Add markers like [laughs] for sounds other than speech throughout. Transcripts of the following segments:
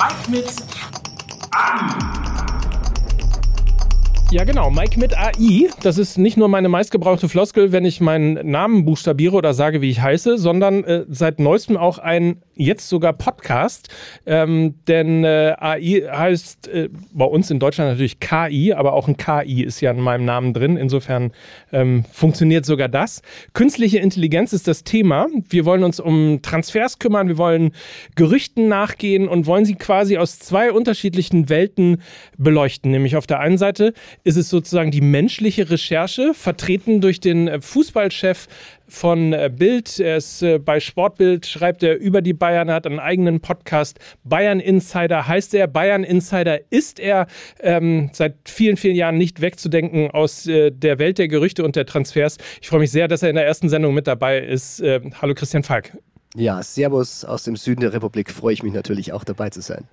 Mike mit AI. Ja, genau. Mike mit AI. Das ist nicht nur meine meistgebrauchte Floskel, wenn ich meinen Namen buchstabiere oder sage, wie ich heiße, sondern äh, seit neuestem auch ein jetzt sogar Podcast. Ähm, denn äh, AI heißt äh, bei uns in Deutschland natürlich KI, aber auch ein KI ist ja in meinem Namen drin. Insofern ähm, funktioniert sogar das. Künstliche Intelligenz ist das Thema. Wir wollen uns um Transfers kümmern, wir wollen Gerüchten nachgehen und wollen sie quasi aus zwei unterschiedlichen Welten beleuchten. Nämlich auf der einen Seite ist es sozusagen die menschliche Recherche, vertreten durch den äh, Fußballchef von äh, Bild. Er ist äh, bei Sportbild, schreibt er über die Bayern, er hat einen eigenen Podcast. Bayern Insider heißt er. Bayern Insider ist er ähm, seit vielen, vielen Jahren nicht wegzudenken aus äh, der Welt der Gerüchte und der Transfers. Ich freue mich sehr, dass er in der ersten Sendung mit dabei ist. Äh, hallo Christian Falk. Ja, Servus aus dem Süden der Republik. Freue ich mich natürlich auch dabei zu sein.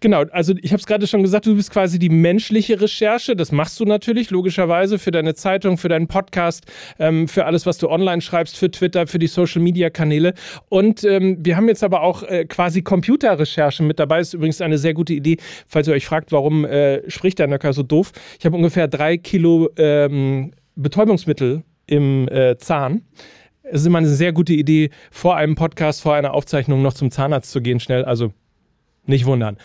Genau, also ich habe es gerade schon gesagt, du bist quasi die menschliche Recherche. Das machst du natürlich logischerweise für deine Zeitung, für deinen Podcast, ähm, für alles, was du online schreibst, für Twitter, für die Social-Media-Kanäle. Und ähm, wir haben jetzt aber auch äh, quasi Computerrecherche mit dabei. Ist übrigens eine sehr gute Idee, falls ihr euch fragt, warum äh, spricht der Nöcker so doof. Ich habe ungefähr drei Kilo ähm, Betäubungsmittel im äh, Zahn. Es ist immer eine sehr gute Idee, vor einem Podcast, vor einer Aufzeichnung noch zum Zahnarzt zu gehen, schnell. Also nicht wundern.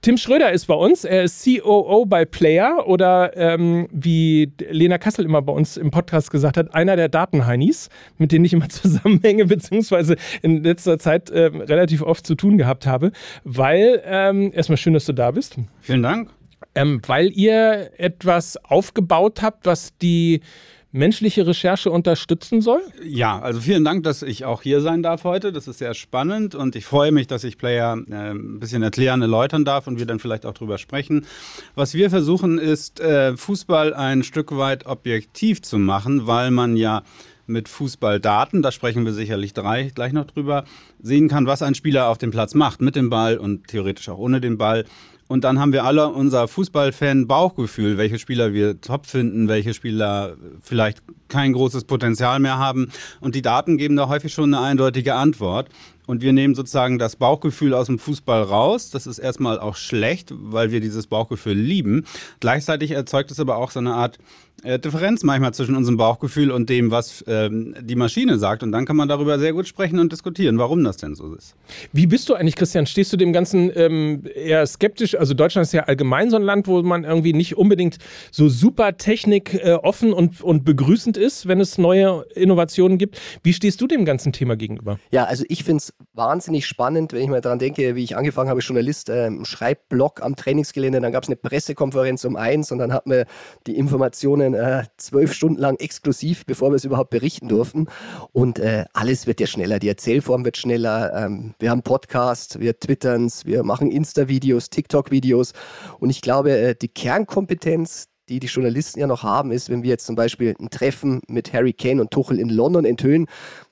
Tim Schröder ist bei uns. Er ist COO bei Player oder ähm, wie Lena Kassel immer bei uns im Podcast gesagt hat, einer der Datenheinis, mit denen ich immer [laughs] zusammenhänge, beziehungsweise in letzter Zeit äh, relativ oft zu tun gehabt habe. Weil, ähm, erstmal schön, dass du da bist. Vielen Dank. Ähm, weil ihr etwas aufgebaut habt, was die menschliche Recherche unterstützen soll? Ja, also vielen Dank, dass ich auch hier sein darf heute. Das ist sehr spannend und ich freue mich, dass ich Player äh, ein bisschen erklären, erläutern darf und wir dann vielleicht auch drüber sprechen. Was wir versuchen ist, äh, Fußball ein Stück weit objektiv zu machen, weil man ja mit Fußballdaten, da sprechen wir sicherlich drei, gleich noch drüber, sehen kann, was ein Spieler auf dem Platz macht, mit dem Ball und theoretisch auch ohne den Ball. Und dann haben wir alle unser Fußballfan-Bauchgefühl, welche Spieler wir top finden, welche Spieler vielleicht kein großes Potenzial mehr haben. Und die Daten geben da häufig schon eine eindeutige Antwort. Und wir nehmen sozusagen das Bauchgefühl aus dem Fußball raus. Das ist erstmal auch schlecht, weil wir dieses Bauchgefühl lieben. Gleichzeitig erzeugt es aber auch so eine Art äh, Differenz manchmal zwischen unserem Bauchgefühl und dem, was ähm, die Maschine sagt. Und dann kann man darüber sehr gut sprechen und diskutieren, warum das denn so ist. Wie bist du eigentlich, Christian? Stehst du dem Ganzen ähm, eher skeptisch? Also Deutschland ist ja allgemein so ein Land, wo man irgendwie nicht unbedingt so super Technik äh, offen und, und begrüßend ist, wenn es neue Innovationen gibt. Wie stehst du dem ganzen Thema gegenüber? Ja, also ich finde es wahnsinnig spannend, wenn ich mal daran denke, wie ich angefangen habe, Journalist, äh, Schreibblock am Trainingsgelände, dann gab es eine Pressekonferenz um eins und dann hat man die Informationen äh, zwölf Stunden lang exklusiv, bevor wir es überhaupt berichten durften. Und äh, alles wird ja schneller. Die Erzählform wird schneller. Ähm, wir haben Podcasts, wir twittern wir machen Insta-Videos, TikTok-Videos. Und ich glaube, äh, die Kernkompetenz, die die Journalisten ja noch haben, ist, wenn wir jetzt zum Beispiel ein Treffen mit Harry Kane und Tuchel in London enthüllen,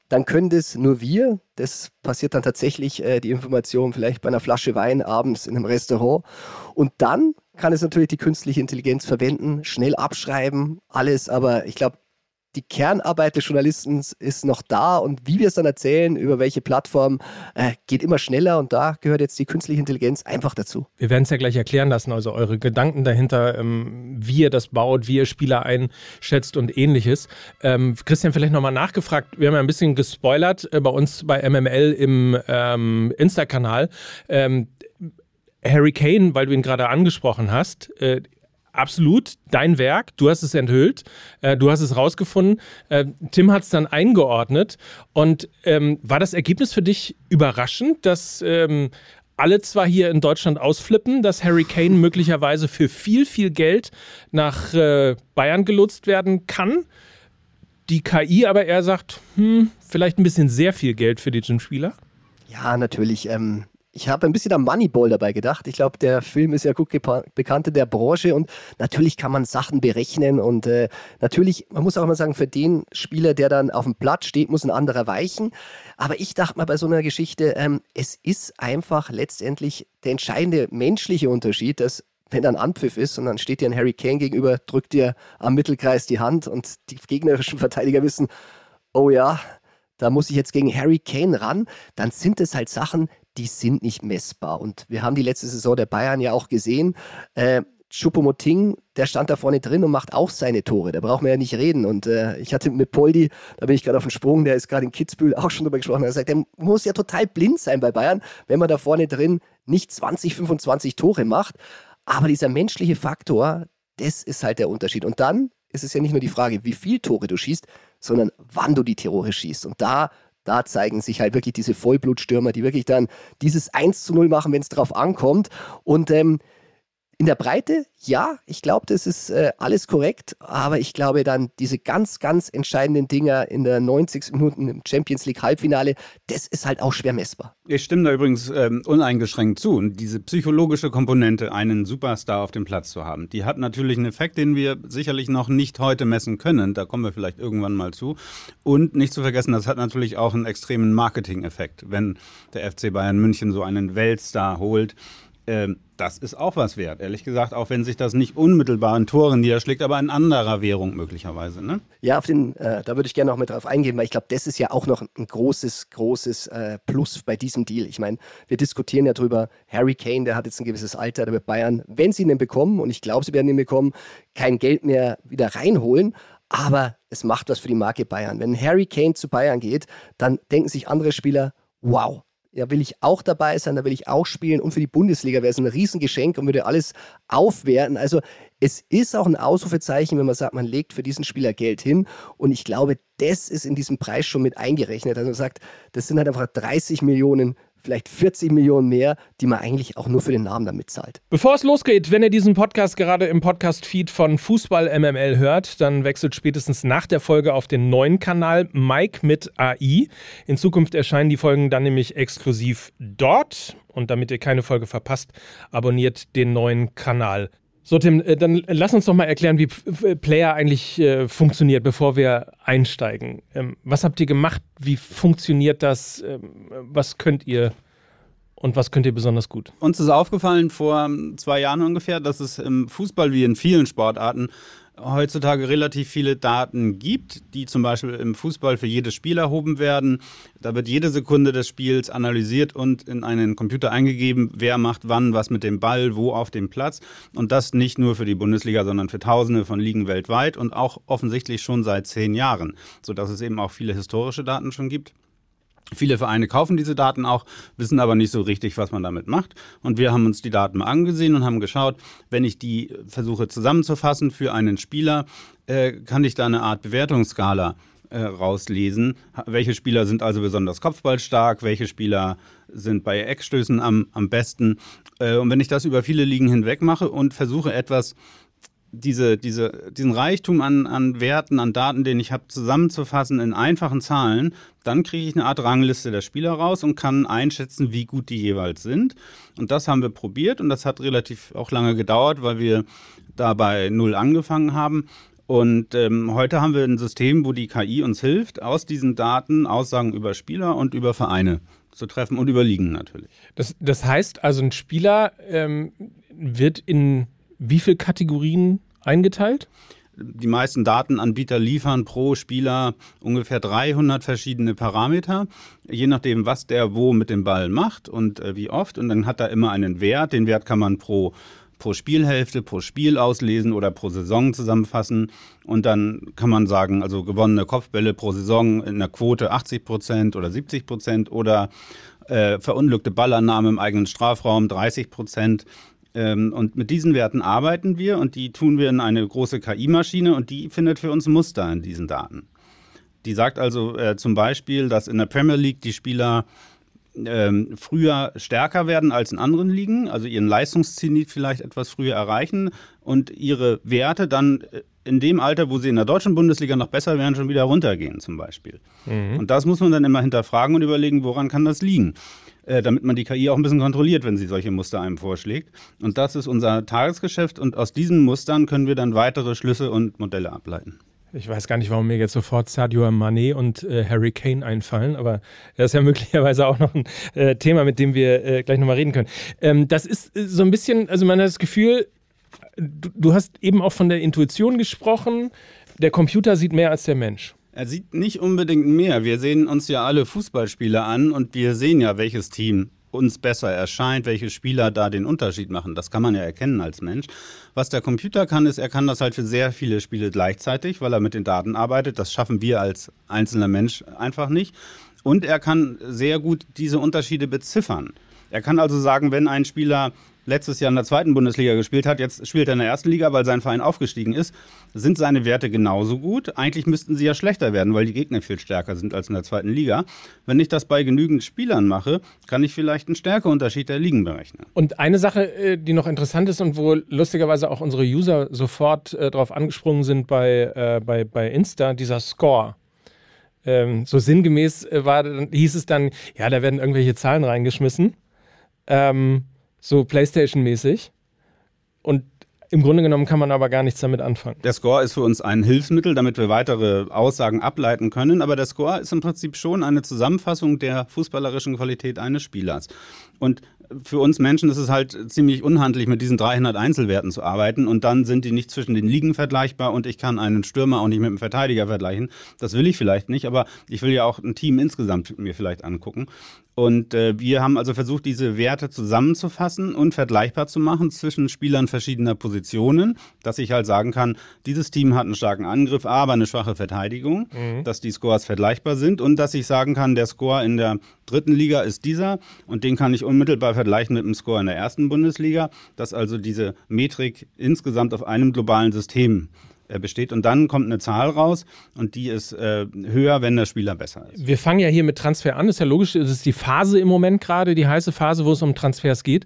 dann können das nur wir. Das passiert dann tatsächlich, äh, die Information vielleicht bei einer Flasche Wein abends in einem Restaurant. Und dann kann es natürlich die künstliche Intelligenz verwenden, schnell abschreiben, alles. Aber ich glaube, die Kernarbeit des Journalisten ist noch da und wie wir es dann erzählen, über welche Plattform, äh, geht immer schneller und da gehört jetzt die künstliche Intelligenz einfach dazu. Wir werden es ja gleich erklären lassen, also eure Gedanken dahinter, ähm, wie ihr das baut, wie ihr Spieler einschätzt und ähnliches. Ähm, Christian, vielleicht nochmal nachgefragt, wir haben ja ein bisschen gespoilert äh, bei uns bei MML im ähm, Insta-Kanal. Ähm, Harry Kane, weil du ihn gerade angesprochen hast, äh, absolut dein Werk. Du hast es enthüllt, äh, du hast es rausgefunden. Äh, Tim hat es dann eingeordnet. Und ähm, war das Ergebnis für dich überraschend, dass ähm, alle zwar hier in Deutschland ausflippen, dass Harry Kane möglicherweise für viel, viel Geld nach äh, Bayern gelotst werden kann? Die KI aber eher sagt, hm, vielleicht ein bisschen sehr viel Geld für diesen Spieler? Ja, natürlich. Ähm, ich habe ein bisschen am Moneyball dabei gedacht. Ich glaube, der Film ist ja gut bekannt in der Branche und natürlich kann man Sachen berechnen und äh, natürlich, man muss auch mal sagen, für den Spieler, der dann auf dem Platz steht, muss ein anderer weichen. Aber ich dachte mal bei so einer Geschichte, ähm, es ist einfach letztendlich der entscheidende menschliche Unterschied, dass wenn dann Anpfiff ist und dann steht dir ein Harry Kane gegenüber, drückt dir am Mittelkreis die Hand und die gegnerischen [laughs] Verteidiger wissen, oh ja, da muss ich jetzt gegen Harry Kane ran, dann sind es halt Sachen, die sind nicht messbar. Und wir haben die letzte Saison der Bayern ja auch gesehen. Äh, Choupo-Moting, der stand da vorne drin und macht auch seine Tore. Da braucht man ja nicht reden. Und äh, ich hatte mit Poldi, da bin ich gerade auf dem Sprung, der ist gerade in Kitzbühel auch schon drüber gesprochen. Er sagt, der muss ja total blind sein bei Bayern, wenn man da vorne drin nicht 20, 25 Tore macht. Aber dieser menschliche Faktor, das ist halt der Unterschied. Und dann ist es ja nicht nur die Frage, wie viel Tore du schießt, sondern wann du die Tore schießt. Und da da zeigen sich halt wirklich diese Vollblutstürmer, die wirklich dann dieses 1 zu 0 machen, wenn es drauf ankommt. Und ähm, in der Breite, ja, ich glaube, das ist äh, alles korrekt, aber ich glaube dann diese ganz, ganz entscheidenden Dinger in der 90. Minuten im Champions League Halbfinale, das ist halt auch schwer messbar. Ich stimme da übrigens ähm, uneingeschränkt zu. Und diese psychologische Komponente, einen Superstar auf dem Platz zu haben, die hat natürlich einen Effekt, den wir sicherlich noch nicht heute messen können. Da kommen wir vielleicht irgendwann mal zu. Und nicht zu vergessen, das hat natürlich auch einen extremen Marketing-Effekt, wenn der FC Bayern München so einen Weltstar holt ähm, das ist auch was wert, ehrlich gesagt, auch wenn sich das nicht unmittelbar in Toren niederschlägt, aber in anderer Währung möglicherweise. Ne? Ja, auf den, äh, da würde ich gerne noch mit drauf eingehen, weil ich glaube, das ist ja auch noch ein großes, großes äh, Plus bei diesem Deal. Ich meine, wir diskutieren ja drüber, Harry Kane, der hat jetzt ein gewisses Alter, der wird Bayern, wenn sie ihn bekommen, und ich glaube, sie werden ihn bekommen, kein Geld mehr wieder reinholen. Aber es macht was für die Marke Bayern. Wenn Harry Kane zu Bayern geht, dann denken sich andere Spieler, wow, ja, will ich auch dabei sein, da will ich auch spielen. Und für die Bundesliga wäre es ein Riesengeschenk und würde alles aufwerten. Also es ist auch ein Ausrufezeichen, wenn man sagt, man legt für diesen Spieler Geld hin. Und ich glaube, das ist in diesem Preis schon mit eingerechnet. Also man sagt, das sind halt einfach 30 Millionen vielleicht 40 Millionen mehr, die man eigentlich auch nur für den Namen damit zahlt. Bevor es losgeht, wenn ihr diesen Podcast gerade im Podcast-Feed von Fußball MML hört, dann wechselt spätestens nach der Folge auf den neuen Kanal Mike mit AI. In Zukunft erscheinen die Folgen dann nämlich exklusiv dort. Und damit ihr keine Folge verpasst, abonniert den neuen Kanal. So, Tim, äh, dann lass uns doch mal erklären, wie Player eigentlich äh, funktioniert, bevor wir einsteigen. Ähm, was habt ihr gemacht? Wie funktioniert das? Ähm, was könnt ihr und was könnt ihr besonders gut? Uns ist aufgefallen vor zwei Jahren ungefähr, dass es im Fußball wie in vielen Sportarten heutzutage relativ viele Daten gibt, die zum Beispiel im Fußball für jedes Spiel erhoben werden. Da wird jede Sekunde des Spiels analysiert und in einen Computer eingegeben, wer macht wann was mit dem Ball, wo auf dem Platz. Und das nicht nur für die Bundesliga, sondern für Tausende von Ligen weltweit und auch offensichtlich schon seit zehn Jahren, sodass es eben auch viele historische Daten schon gibt. Viele Vereine kaufen diese Daten auch, wissen aber nicht so richtig, was man damit macht. Und wir haben uns die Daten mal angesehen und haben geschaut, wenn ich die versuche zusammenzufassen für einen Spieler, äh, kann ich da eine Art Bewertungsskala äh, rauslesen. Welche Spieler sind also besonders kopfballstark, welche Spieler sind bei Eckstößen am, am besten. Äh, und wenn ich das über viele Ligen hinweg mache und versuche etwas diese, diese, diesen Reichtum an, an Werten, an Daten, den ich habe, zusammenzufassen in einfachen Zahlen, dann kriege ich eine Art Rangliste der Spieler raus und kann einschätzen, wie gut die jeweils sind. Und das haben wir probiert und das hat relativ auch lange gedauert, weil wir da bei Null angefangen haben. Und ähm, heute haben wir ein System, wo die KI uns hilft, aus diesen Daten Aussagen über Spieler und über Vereine zu treffen und über Ligen natürlich. Das, das heißt also, ein Spieler ähm, wird in wie viele Kategorien eingeteilt? Die meisten Datenanbieter liefern pro Spieler ungefähr 300 verschiedene Parameter, je nachdem, was der wo mit dem Ball macht und äh, wie oft. Und dann hat er immer einen Wert. Den Wert kann man pro pro Spielhälfte, pro Spiel auslesen oder pro Saison zusammenfassen. Und dann kann man sagen, also gewonnene Kopfbälle pro Saison in der Quote 80 Prozent oder 70 Prozent oder äh, verunglückte Ballannahme im eigenen Strafraum 30 Prozent. Ähm, und mit diesen Werten arbeiten wir und die tun wir in eine große KI-Maschine und die findet für uns Muster in diesen Daten. Die sagt also äh, zum Beispiel, dass in der Premier League die Spieler ähm, früher stärker werden als in anderen Ligen, also ihren Leistungszenit vielleicht etwas früher erreichen und ihre Werte dann äh, in dem Alter, wo sie in der deutschen Bundesliga noch besser wären, schon wieder runtergehen zum Beispiel. Mhm. Und das muss man dann immer hinterfragen und überlegen, woran kann das liegen? Äh, damit man die KI auch ein bisschen kontrolliert, wenn sie solche Muster einem vorschlägt. Und das ist unser Tagesgeschäft und aus diesen Mustern können wir dann weitere Schlüsse und Modelle ableiten. Ich weiß gar nicht, warum mir jetzt sofort Sadio Mané und äh, Harry Kane einfallen, aber das ist ja [laughs] möglicherweise auch noch ein äh, Thema, mit dem wir äh, gleich nochmal reden können. Ähm, das ist äh, so ein bisschen, also man hat das Gefühl, du, du hast eben auch von der Intuition gesprochen, der Computer sieht mehr als der Mensch. Er sieht nicht unbedingt mehr. Wir sehen uns ja alle Fußballspieler an und wir sehen ja, welches Team uns besser erscheint, welche Spieler da den Unterschied machen. Das kann man ja erkennen als Mensch. Was der Computer kann, ist, er kann das halt für sehr viele Spiele gleichzeitig, weil er mit den Daten arbeitet. Das schaffen wir als einzelner Mensch einfach nicht. Und er kann sehr gut diese Unterschiede beziffern. Er kann also sagen, wenn ein Spieler letztes Jahr in der zweiten Bundesliga gespielt hat, jetzt spielt er in der ersten Liga, weil sein Verein aufgestiegen ist, sind seine Werte genauso gut. Eigentlich müssten sie ja schlechter werden, weil die Gegner viel stärker sind als in der zweiten Liga. Wenn ich das bei genügend Spielern mache, kann ich vielleicht einen Stärkeunterschied der Ligen berechnen. Und eine Sache, äh, die noch interessant ist und wo lustigerweise auch unsere User sofort äh, drauf angesprungen sind bei, äh, bei, bei Insta, dieser Score. Ähm, so sinngemäß äh, war, hieß es dann, ja, da werden irgendwelche Zahlen reingeschmissen. Ähm, so PlayStation-mäßig. Und im Grunde genommen kann man aber gar nichts damit anfangen. Der Score ist für uns ein Hilfsmittel, damit wir weitere Aussagen ableiten können. Aber der Score ist im Prinzip schon eine Zusammenfassung der fußballerischen Qualität eines Spielers. Und für uns Menschen ist es halt ziemlich unhandlich, mit diesen 300 Einzelwerten zu arbeiten und dann sind die nicht zwischen den Ligen vergleichbar und ich kann einen Stürmer auch nicht mit einem Verteidiger vergleichen. Das will ich vielleicht nicht, aber ich will ja auch ein Team insgesamt mir vielleicht angucken. Und äh, wir haben also versucht, diese Werte zusammenzufassen und vergleichbar zu machen zwischen Spielern verschiedener Positionen, dass ich halt sagen kann, dieses Team hat einen starken Angriff, aber eine schwache Verteidigung, mhm. dass die Scores vergleichbar sind und dass ich sagen kann, der Score in der dritten Liga ist dieser und den kann ich unmittelbar vergleichen mit dem Score in der ersten Bundesliga, dass also diese Metrik insgesamt auf einem globalen System besteht. Und dann kommt eine Zahl raus und die ist äh, höher, wenn der Spieler besser ist. Wir fangen ja hier mit Transfer an, das ist ja logisch, es ist die Phase im Moment gerade, die heiße Phase, wo es um Transfers geht.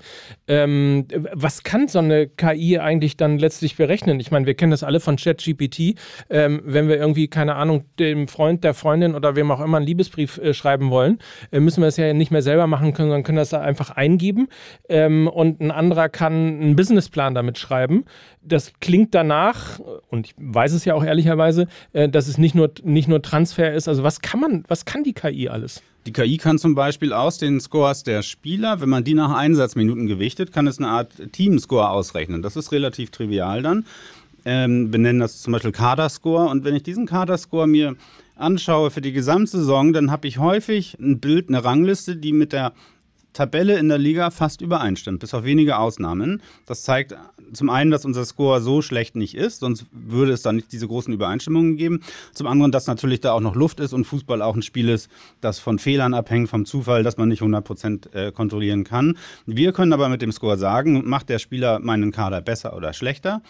Ähm, was kann so eine KI eigentlich dann letztlich berechnen? Ich meine, wir kennen das alle von ChatGPT. Ähm, wenn wir irgendwie, keine Ahnung, dem Freund, der Freundin oder wem auch immer einen Liebesbrief äh, schreiben wollen, äh, müssen wir es ja nicht mehr selber machen können, sondern können das einfach eingeben. Ähm, und ein anderer kann einen Businessplan damit schreiben. Das klingt danach, und ich weiß es ja auch ehrlicherweise, äh, dass es nicht nur, nicht nur Transfer ist. Also was kann man, was kann die KI alles? Die KI kann zum Beispiel aus den Scores der Spieler, wenn man die nach Einsatzminuten gewichtet, kann es eine Art Teamscore ausrechnen. Das ist relativ trivial dann. Ähm, benennen das zum Beispiel Kaderscore. Und wenn ich diesen Kaderscore mir anschaue für die Gesamtsaison, dann habe ich häufig ein Bild, eine Rangliste, die mit der Tabelle in der Liga fast übereinstimmt, bis auf wenige Ausnahmen. Das zeigt zum einen, dass unser Score so schlecht nicht ist, sonst würde es da nicht diese großen Übereinstimmungen geben. Zum anderen, dass natürlich da auch noch Luft ist und Fußball auch ein Spiel ist, das von Fehlern abhängt, vom Zufall, dass man nicht 100 Prozent äh, kontrollieren kann. Wir können aber mit dem Score sagen, macht der Spieler meinen Kader besser oder schlechter.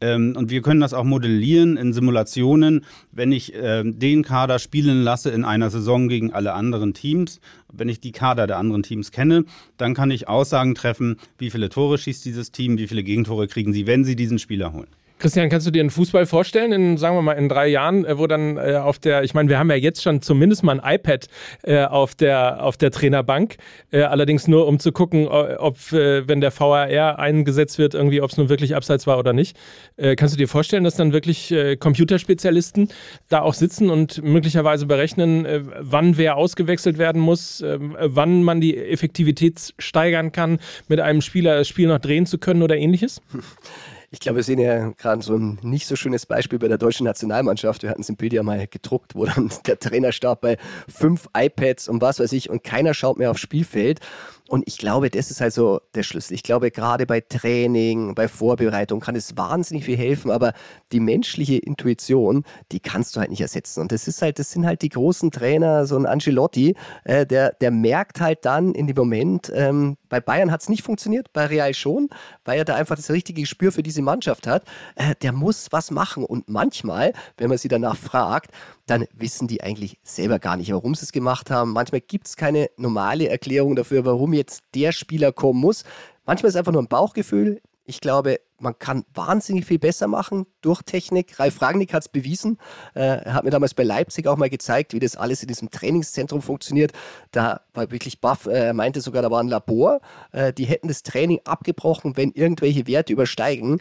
Ähm, und wir können das auch modellieren in Simulationen, wenn ich äh, den Kader spielen lasse in einer Saison gegen alle anderen Teams. Wenn ich die Kader der anderen Teams kenne, dann kann ich Aussagen treffen, wie viele Tore schießt dieses Team, wie viele Gegentore kriegen sie, wenn sie diesen Spieler holen. Christian, kannst du dir einen Fußball vorstellen, in, sagen wir mal, in drei Jahren, äh, wo dann äh, auf der, ich meine, wir haben ja jetzt schon zumindest mal ein iPad äh, auf, der, auf der Trainerbank, äh, allerdings nur um zu gucken, ob, äh, wenn der VAR eingesetzt wird, irgendwie, ob es nun wirklich abseits war oder nicht. Äh, kannst du dir vorstellen, dass dann wirklich Computerspezialisten da auch sitzen und möglicherweise berechnen, wann wer ausgewechselt werden muss, wann man die Effektivität steigern kann, mit einem Spieler das Spiel noch drehen zu können oder ähnliches? [laughs] Ich glaube, wir sehen ja gerade so ein nicht so schönes Beispiel bei der deutschen Nationalmannschaft. Wir hatten es im Bild ja mal gedruckt, wo dann [laughs] der Trainer starb bei fünf iPads und was weiß ich und keiner schaut mehr aufs Spielfeld. Und ich glaube, das ist also der Schlüssel. Ich glaube, gerade bei Training, bei Vorbereitung kann es wahnsinnig viel helfen, aber die menschliche Intuition, die kannst du halt nicht ersetzen. Und das ist halt, das sind halt die großen Trainer, so ein Angelotti, äh, der, der merkt halt dann in dem Moment, ähm, bei Bayern hat es nicht funktioniert, bei Real schon, weil er da einfach das richtige Gespür für diese Mannschaft hat. Äh, der muss was machen. Und manchmal, wenn man sie danach fragt, dann wissen die eigentlich selber gar nicht, warum sie es gemacht haben. Manchmal gibt es keine normale Erklärung dafür, warum jetzt der Spieler kommen muss. Manchmal ist es einfach nur ein Bauchgefühl. Ich glaube, man kann wahnsinnig viel besser machen durch Technik. Ralf Rangnick hat es bewiesen. Äh, er hat mir damals bei Leipzig auch mal gezeigt, wie das alles in diesem Trainingszentrum funktioniert. Da war wirklich baff. Äh, er meinte sogar, da war ein Labor. Äh, die hätten das Training abgebrochen, wenn irgendwelche Werte übersteigen.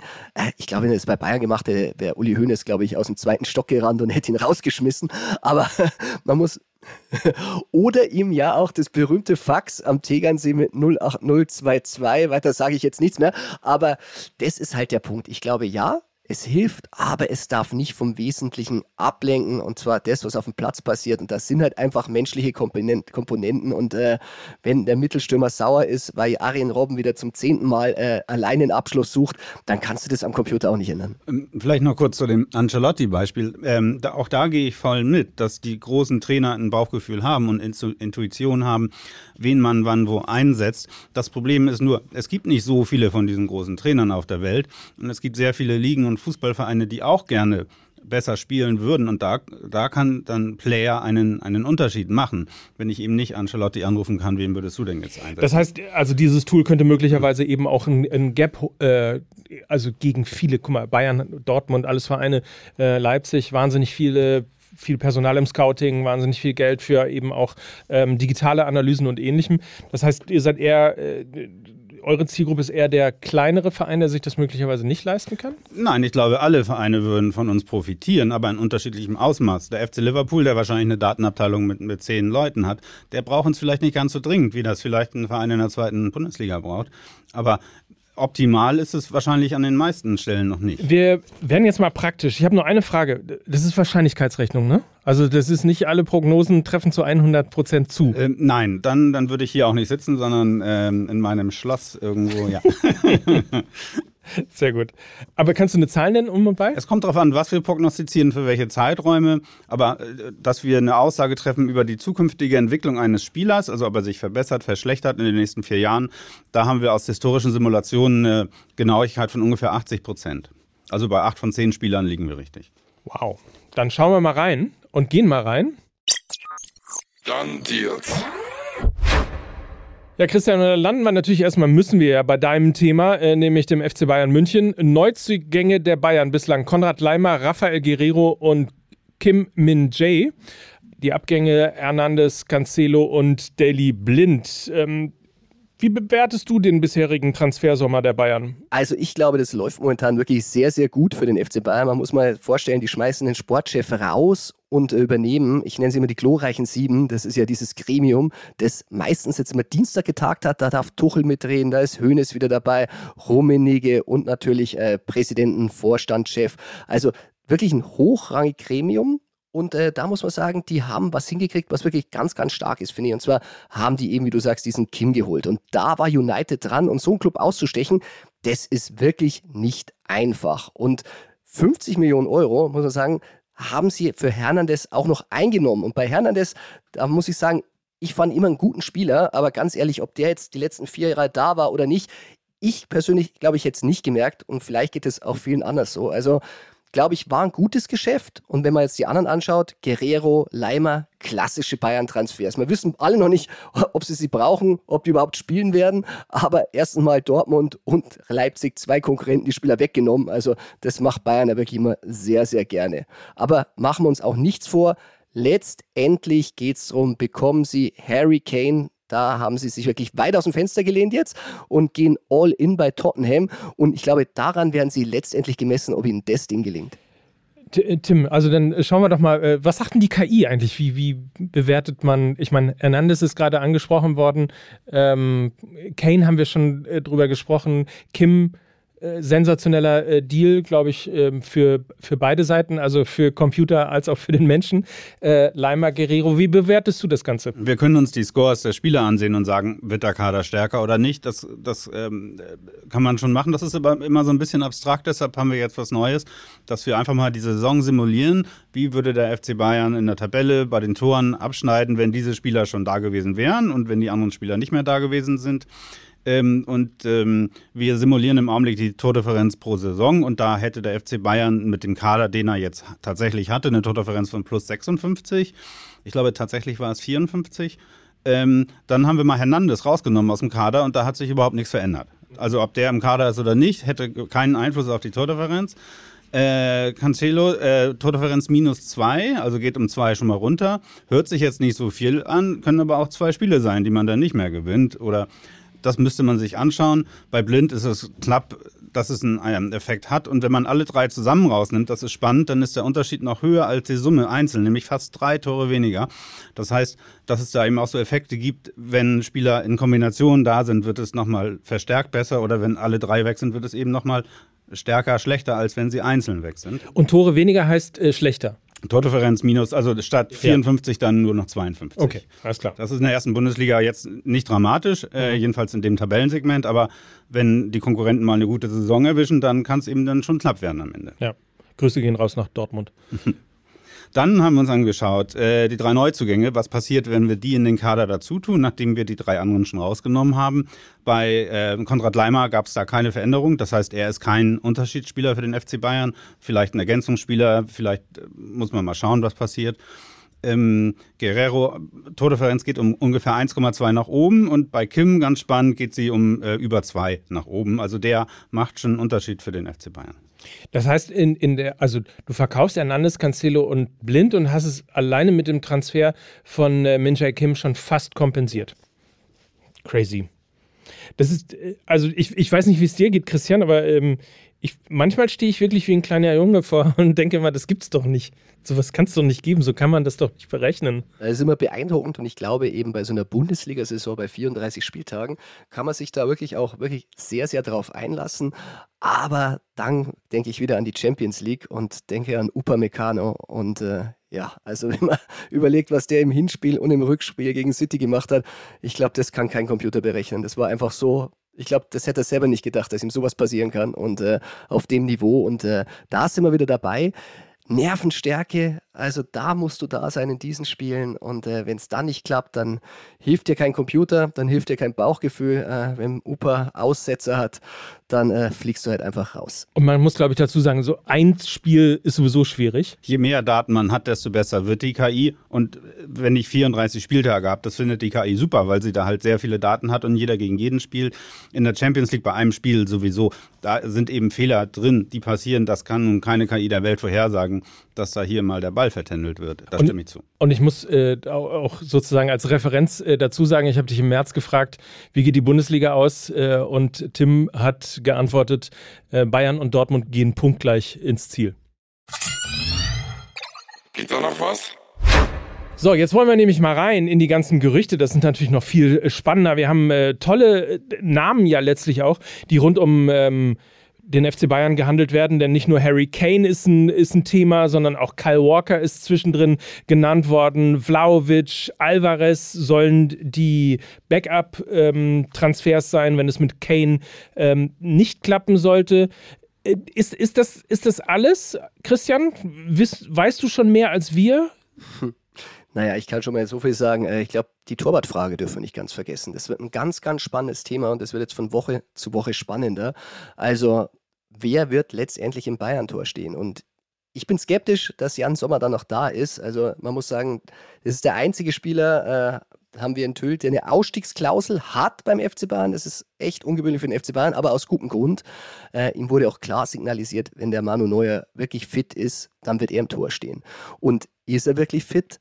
Ich glaube, wenn er es bei Bayern gemacht hätte, wäre Uli Hoeneß, glaube ich, aus dem zweiten Stock gerannt und hätte ihn rausgeschmissen. Aber [laughs] man muss oder ihm ja auch das berühmte Fax am Tegernsee mit 08022. Weiter sage ich jetzt nichts mehr. Aber das ist halt der Punkt. Ich glaube, ja, es hilft, aber es darf nicht vom Wesentlichen ablenken und zwar das, was auf dem Platz passiert. Und das sind halt einfach menschliche Komponenten. Und äh, wenn der Mittelstürmer sauer ist, weil Arjen Robben wieder zum zehnten Mal äh, allein den Abschluss sucht, dann kannst du das am Computer auch nicht ändern. Ähm, vielleicht noch kurz zu dem Ancelotti-Beispiel. Ähm, da, auch da gehe ich voll mit, dass die großen Trainer ein Bauchgefühl haben und Intuition haben, wen man wann wo einsetzt. Das Problem ist nur, es gibt nicht so viele von diesen großen Trainern auf der Welt und es gibt sehr viele Ligen und Fußballvereine, die auch gerne besser spielen würden. Und da, da kann dann Player einen, einen Unterschied machen. Wenn ich eben nicht Ancelotti anrufen kann, wen würdest du denn jetzt einsetzen? Das heißt, also dieses Tool könnte möglicherweise eben auch ein, ein Gap, äh, also gegen viele, guck mal, Bayern, Dortmund, alles Vereine, äh, Leipzig, wahnsinnig viele viel Personal im Scouting, wahnsinnig viel Geld für eben auch ähm, digitale Analysen und ähnlichem. Das heißt, ihr seid eher äh, eure Zielgruppe ist eher der kleinere Verein, der sich das möglicherweise nicht leisten kann? Nein, ich glaube, alle Vereine würden von uns profitieren, aber in unterschiedlichem Ausmaß. Der FC Liverpool, der wahrscheinlich eine Datenabteilung mit, mit zehn Leuten hat, der braucht uns vielleicht nicht ganz so dringend, wie das vielleicht ein Verein in der zweiten Bundesliga braucht. Aber optimal ist es wahrscheinlich an den meisten Stellen noch nicht. Wir werden jetzt mal praktisch. Ich habe nur eine Frage. Das ist Wahrscheinlichkeitsrechnung, ne? Also das ist nicht alle Prognosen treffen zu 100 Prozent zu. Ähm, nein, dann, dann würde ich hier auch nicht sitzen, sondern ähm, in meinem Schloss irgendwo, ja. [laughs] [laughs] [laughs] Sehr gut. Aber kannst du eine Zahl nennen um und bei? Es kommt darauf an, was wir prognostizieren, für welche Zeiträume. Aber äh, dass wir eine Aussage treffen über die zukünftige Entwicklung eines Spielers, also ob er sich verbessert, verschlechtert in den nächsten vier Jahren, da haben wir aus historischen Simulationen eine Genauigkeit von ungefähr 80 Prozent. Also bei acht von zehn Spielern liegen wir richtig. Wow. Dann schauen wir mal rein und gehen mal rein. Dann Deals. Ja, Christian, dann landen wir natürlich erstmal, müssen wir ja bei deinem Thema, äh, nämlich dem FC Bayern München. Neuzugänge der Bayern bislang Konrad Leimer, Rafael Guerrero und Kim Min Jae. Die Abgänge Hernandez, Cancelo und Daily Blind. Ähm, wie bewertest du den bisherigen Transfersommer der Bayern? Also ich glaube, das läuft momentan wirklich sehr, sehr gut für den FC Bayern. Man muss mal vorstellen, die schmeißen den Sportchef raus und übernehmen, ich nenne sie immer die glorreichen Sieben, das ist ja dieses Gremium, das meistens jetzt immer Dienstag getagt hat, da darf Tuchel mitreden, da ist Hoeneß wieder dabei, Rummenigge und natürlich äh, Präsidenten, Vorstandschef. Also wirklich ein hochrangiges Gremium, und äh, da muss man sagen, die haben was hingekriegt, was wirklich ganz, ganz stark ist, finde ich. Und zwar haben die eben, wie du sagst, diesen Kim geholt. Und da war United dran. Und so einen Club auszustechen, das ist wirklich nicht einfach. Und 50 Millionen Euro, muss man sagen, haben sie für Hernandez auch noch eingenommen. Und bei Hernandez, da muss ich sagen, ich fand immer einen guten Spieler, aber ganz ehrlich, ob der jetzt die letzten vier Jahre da war oder nicht, ich persönlich glaube ich jetzt nicht gemerkt und vielleicht geht es auch vielen anders so. Also glaube ich, war ein gutes Geschäft. Und wenn man jetzt die anderen anschaut, Guerrero, Leimer, klassische Bayern-Transfers. Wir wissen alle noch nicht, ob sie sie brauchen, ob die überhaupt spielen werden. Aber erstens mal Dortmund und Leipzig, zwei Konkurrenten, die Spieler weggenommen. Also das macht Bayern ja wirklich immer sehr, sehr gerne. Aber machen wir uns auch nichts vor. Letztendlich geht es darum, bekommen sie Harry Kane da haben sie sich wirklich weit aus dem Fenster gelehnt jetzt und gehen all in bei Tottenham. Und ich glaube, daran werden sie letztendlich gemessen, ob ihnen das Ding gelingt. Äh, Tim, also dann schauen wir doch mal, äh, was sagt denn die KI eigentlich? Wie, wie bewertet man, ich meine, Hernandez ist gerade angesprochen worden, ähm, Kane haben wir schon äh, drüber gesprochen, Kim äh, sensationeller äh, Deal, glaube ich, äh, für, für beide Seiten, also für Computer als auch für den Menschen. Äh, Leimer Guerrero, wie bewertest du das Ganze? Wir können uns die Scores der Spieler ansehen und sagen, wird der Kader stärker oder nicht. Das, das ähm, kann man schon machen. Das ist aber immer so ein bisschen abstrakt, deshalb haben wir jetzt was Neues, dass wir einfach mal die Saison simulieren. Wie würde der FC Bayern in der Tabelle bei den Toren abschneiden, wenn diese Spieler schon da gewesen wären und wenn die anderen Spieler nicht mehr da gewesen sind? Ähm, und ähm, wir simulieren im Augenblick die Tordifferenz pro Saison. Und da hätte der FC Bayern mit dem Kader, den er jetzt tatsächlich hatte, eine Tordifferenz von plus 56. Ich glaube, tatsächlich war es 54. Ähm, dann haben wir mal Hernandez rausgenommen aus dem Kader und da hat sich überhaupt nichts verändert. Also ob der im Kader ist oder nicht, hätte keinen Einfluss auf die Tordifferenz. Äh, Cancelo, äh, Tordifferenz minus zwei, also geht um zwei schon mal runter. Hört sich jetzt nicht so viel an, können aber auch zwei Spiele sein, die man dann nicht mehr gewinnt. Oder das müsste man sich anschauen. Bei Blind ist es knapp, dass es einen Effekt hat. Und wenn man alle drei zusammen rausnimmt, das ist spannend, dann ist der Unterschied noch höher als die Summe einzeln, nämlich fast drei Tore weniger. Das heißt, dass es da eben auch so Effekte gibt, wenn Spieler in Kombination da sind, wird es nochmal verstärkt besser oder wenn alle drei weg sind, wird es eben nochmal stärker, schlechter, als wenn sie einzeln weg sind. Und Tore weniger heißt äh, schlechter. Tordifferenz minus, also statt 54 dann nur noch 52. Okay, alles klar. Das ist in der ersten Bundesliga jetzt nicht dramatisch, äh, Mhm. jedenfalls in dem Tabellensegment, aber wenn die Konkurrenten mal eine gute Saison erwischen, dann kann es eben dann schon knapp werden am Ende. Ja. Grüße gehen raus nach Dortmund. [laughs] Dann haben wir uns angeschaut, äh, die drei Neuzugänge, was passiert, wenn wir die in den Kader dazu tun, nachdem wir die drei anderen schon rausgenommen haben. Bei äh, Konrad Leimer gab es da keine Veränderung, das heißt, er ist kein Unterschiedsspieler für den FC Bayern, vielleicht ein Ergänzungsspieler, vielleicht äh, muss man mal schauen, was passiert. Ähm, Guerrero, Tordifferenz geht um ungefähr 1,2 nach oben und bei Kim, ganz spannend, geht sie um äh, über 2 nach oben. Also der macht schon einen Unterschied für den FC Bayern. Das heißt, in, in der, also du verkaufst Hernandez, Cancelo und Blind und hast es alleine mit dem Transfer von äh, Min Jae Kim schon fast kompensiert. Crazy. Das ist, äh, also ich, ich weiß nicht, wie es dir geht, Christian, aber ähm, ich, manchmal stehe ich wirklich wie ein kleiner Junge vor [laughs] und denke immer, das gibt's doch nicht. Sowas kann es doch nicht geben, so kann man das doch nicht berechnen. Das ist immer beeindruckend und ich glaube eben bei so einer Bundesliga-Saison bei 34 Spieltagen kann man sich da wirklich auch wirklich sehr, sehr drauf einlassen. Aber dann denke ich wieder an die Champions League und denke an Upamecano und äh, ja, also [laughs] wenn man überlegt, was der im Hinspiel und im Rückspiel gegen City gemacht hat, ich glaube, das kann kein Computer berechnen. Das war einfach so ich glaube, das hätte er selber nicht gedacht, dass ihm sowas passieren kann und äh, auf dem Niveau. Und äh, da sind wir wieder dabei. Nervenstärke, also da musst du da sein in diesen Spielen. Und äh, wenn es dann nicht klappt, dann hilft dir kein Computer, dann hilft dir kein Bauchgefühl. Äh, wenn Upa Aussetzer hat, dann äh, fliegst du halt einfach raus. Und man muss, glaube ich, dazu sagen, so ein Spiel ist sowieso schwierig. Je mehr Daten man hat, desto besser wird die KI. Und wenn ich 34 Spieltage habe, das findet die KI super, weil sie da halt sehr viele Daten hat und jeder gegen jeden spielt. In der Champions League bei einem Spiel sowieso, da sind eben Fehler drin, die passieren. Das kann nun keine KI der Welt vorhersagen, dass da hier mal der Ball vertändelt wird. Da stimme ich zu. Und ich muss äh, au- auch sozusagen als Referenz äh, dazu sagen, ich habe dich im März gefragt, wie geht die Bundesliga aus? Äh, und Tim hat geantwortet, äh, Bayern und Dortmund gehen punktgleich ins Ziel. Geht da noch was? So, jetzt wollen wir nämlich mal rein in die ganzen Gerüchte. Das sind natürlich noch viel spannender. Wir haben äh, tolle äh, Namen ja letztlich auch, die rund um ähm, den FC Bayern gehandelt werden, denn nicht nur Harry Kane ist ein, ist ein Thema, sondern auch Kyle Walker ist zwischendrin genannt worden. Vlaovic, Alvarez sollen die Backup-Transfers sein, wenn es mit Kane ähm, nicht klappen sollte. Äh, Ist, ist, das, ist das alles, Christian? Wiss, weißt du schon mehr als wir? Naja, ich kann schon mal so viel sagen. Äh, Ich glaube, die Torwartfrage dürfen wir nicht ganz vergessen. Das wird ein ganz, ganz spannendes Thema und das wird jetzt von Woche zu Woche spannender. Also, wer wird letztendlich im Bayern-Tor stehen? Und ich bin skeptisch, dass Jan Sommer dann noch da ist. Also, man muss sagen, das ist der einzige Spieler, äh, haben wir enthüllt, der eine Ausstiegsklausel hat beim FC Bayern. Das ist echt ungewöhnlich für den FC Bayern, aber aus gutem Grund. Äh, ihm wurde auch klar signalisiert, wenn der Manu Neuer wirklich fit ist, dann wird er im Tor stehen. Und ist er wirklich fit?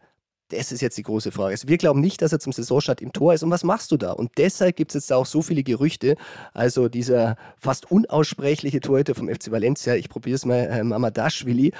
Das ist jetzt die große Frage. Also wir glauben nicht, dass er zum Saisonstart im Tor ist. Und was machst du da? Und deshalb gibt es jetzt auch so viele Gerüchte. Also dieser fast unaussprechliche Torhüter vom FC Valencia, ich probiere es mal, äh, Mamadashvili,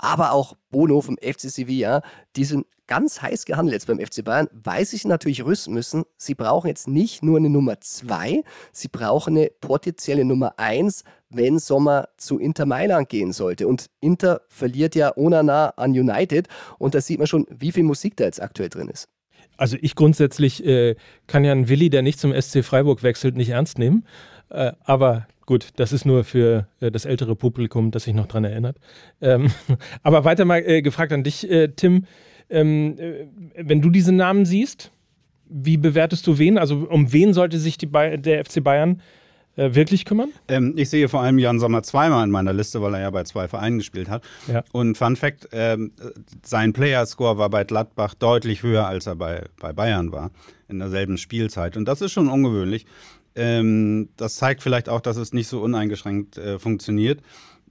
aber auch Bono vom FC Sevilla, die sind ganz heiß gehandelt jetzt beim FC Bayern, weil sie sich natürlich rüsten müssen. Sie brauchen jetzt nicht nur eine Nummer zwei, sie brauchen eine potenzielle Nummer eins, wenn Sommer zu Inter Mailand gehen sollte. Und Inter verliert ja Onana an United und da sieht man schon, wie viel Musik da jetzt aktuell drin ist. Also ich grundsätzlich äh, kann ja einen Willi, der nicht zum SC Freiburg wechselt, nicht ernst nehmen. Äh, aber gut, das ist nur für äh, das ältere Publikum, das sich noch dran erinnert. Ähm, [laughs] aber weiter mal äh, gefragt an dich, äh, Tim. Ähm, äh, wenn du diese Namen siehst, wie bewertest du wen? Also um wen sollte sich der FC Bayern äh, wirklich kümmern? Ähm, ich sehe vor allem Jan Sommer zweimal in meiner Liste, weil er ja bei zwei Vereinen gespielt hat. Ja. Und Fun Fact, ähm, sein Player-Score war bei Gladbach deutlich höher, als er bei, bei Bayern war, in derselben Spielzeit. Und das ist schon ungewöhnlich. Ähm, das zeigt vielleicht auch, dass es nicht so uneingeschränkt äh, funktioniert.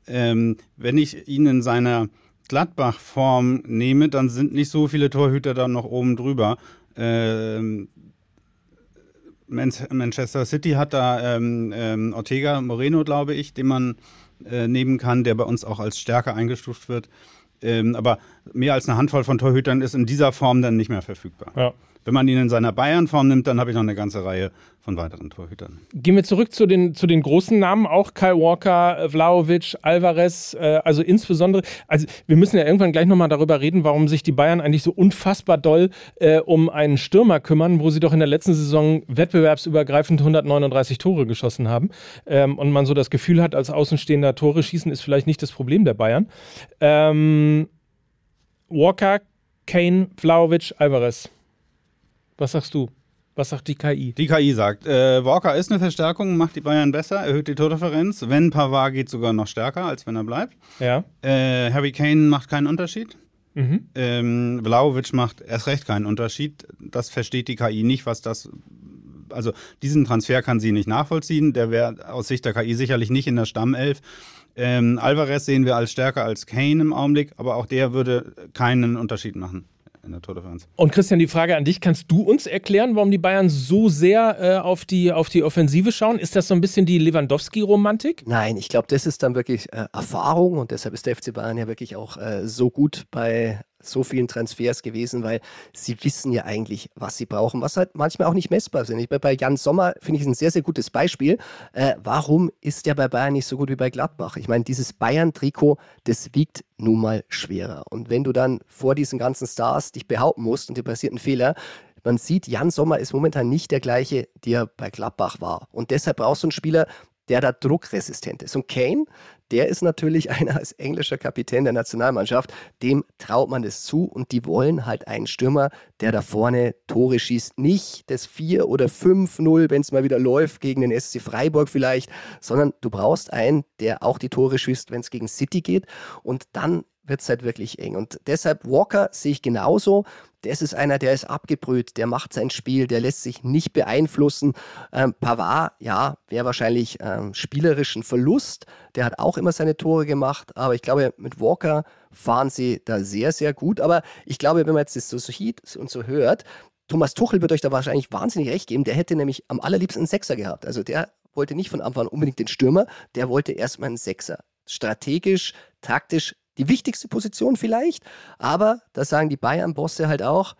Ähm, wenn ich ihn in seiner Gladbach-Form nehme, dann sind nicht so viele Torhüter da noch oben drüber. Ähm, Man- Manchester City hat da ähm, ähm, Ortega Moreno, glaube ich, den man äh, nehmen kann, der bei uns auch als stärker eingestuft wird. Ähm, aber mehr als eine Handvoll von Torhütern ist in dieser Form dann nicht mehr verfügbar. Ja. Wenn man ihn in seiner Bayern-Form nimmt, dann habe ich noch eine ganze Reihe von weiteren Torhütern. Gehen wir zurück zu den, zu den großen Namen, auch Kyle Walker, Vlaovic, Alvarez, äh, also insbesondere, also wir müssen ja irgendwann gleich nochmal darüber reden, warum sich die Bayern eigentlich so unfassbar doll äh, um einen Stürmer kümmern, wo sie doch in der letzten Saison wettbewerbsübergreifend 139 Tore geschossen haben ähm, und man so das Gefühl hat, als Außenstehender Tore schießen ist vielleicht nicht das Problem der Bayern. Ähm, Walker, Kane, Vlaovic, Alvarez. Was sagst du? Was sagt die KI? Die KI sagt, äh, Walker ist eine Verstärkung, macht die Bayern besser, erhöht die Tordifferenz. Wenn Pavard geht sogar noch stärker, als wenn er bleibt. Ja. Äh, Harry Kane macht keinen Unterschied. Mhm. Ähm, Vlaovic macht erst recht keinen Unterschied. Das versteht die KI nicht, was das. Also diesen Transfer kann sie nicht nachvollziehen. Der wäre aus Sicht der KI sicherlich nicht in der Stammelf. Ähm, Alvarez sehen wir als stärker als Kane im Augenblick, aber auch der würde keinen Unterschied machen in der Tordifferenz. Und Christian, die Frage an dich: Kannst du uns erklären, warum die Bayern so sehr äh, auf, die, auf die Offensive schauen? Ist das so ein bisschen die Lewandowski-Romantik? Nein, ich glaube, das ist dann wirklich äh, Erfahrung und deshalb ist der FC Bayern ja wirklich auch äh, so gut bei so vielen Transfers gewesen, weil sie wissen ja eigentlich, was sie brauchen, was halt manchmal auch nicht messbar sind. Ich, bei Jan Sommer finde ich ein sehr, sehr gutes Beispiel. Äh, warum ist der bei Bayern nicht so gut wie bei Gladbach? Ich meine, dieses Bayern-Trikot, das wiegt nun mal schwerer. Und wenn du dann vor diesen ganzen Stars dich behaupten musst und dir passiert ein Fehler, man sieht, Jan Sommer ist momentan nicht der gleiche, der bei Gladbach war. Und deshalb brauchst du einen Spieler, der da druckresistent ist. Und Kane, der ist natürlich [laughs] einer als englischer Kapitän der Nationalmannschaft, dem traut man das zu und die wollen halt einen Stürmer, der da vorne Tore schießt. Nicht das 4 oder 5-0, wenn es mal wieder läuft, gegen den SC Freiburg vielleicht, sondern du brauchst einen, der auch die Tore schießt, wenn es gegen City geht und dann wird es halt wirklich eng. Und deshalb Walker sehe ich genauso. Das ist einer, der ist abgebrüht, der macht sein Spiel, der lässt sich nicht beeinflussen. Ähm, Pavard, ja, wäre wahrscheinlich ähm, spielerischen Verlust. Der hat auch immer seine Tore gemacht, aber ich glaube, mit Walker fahren sie da sehr, sehr gut. Aber ich glaube, wenn man jetzt das so sieht und so hört, Thomas Tuchel wird euch da wahrscheinlich wahnsinnig recht geben. Der hätte nämlich am allerliebsten einen Sechser gehabt. Also der wollte nicht von Anfang an unbedingt den Stürmer, der wollte erstmal einen Sechser. Strategisch, taktisch die wichtigste Position vielleicht, aber da sagen die Bayern-Bosse halt auch,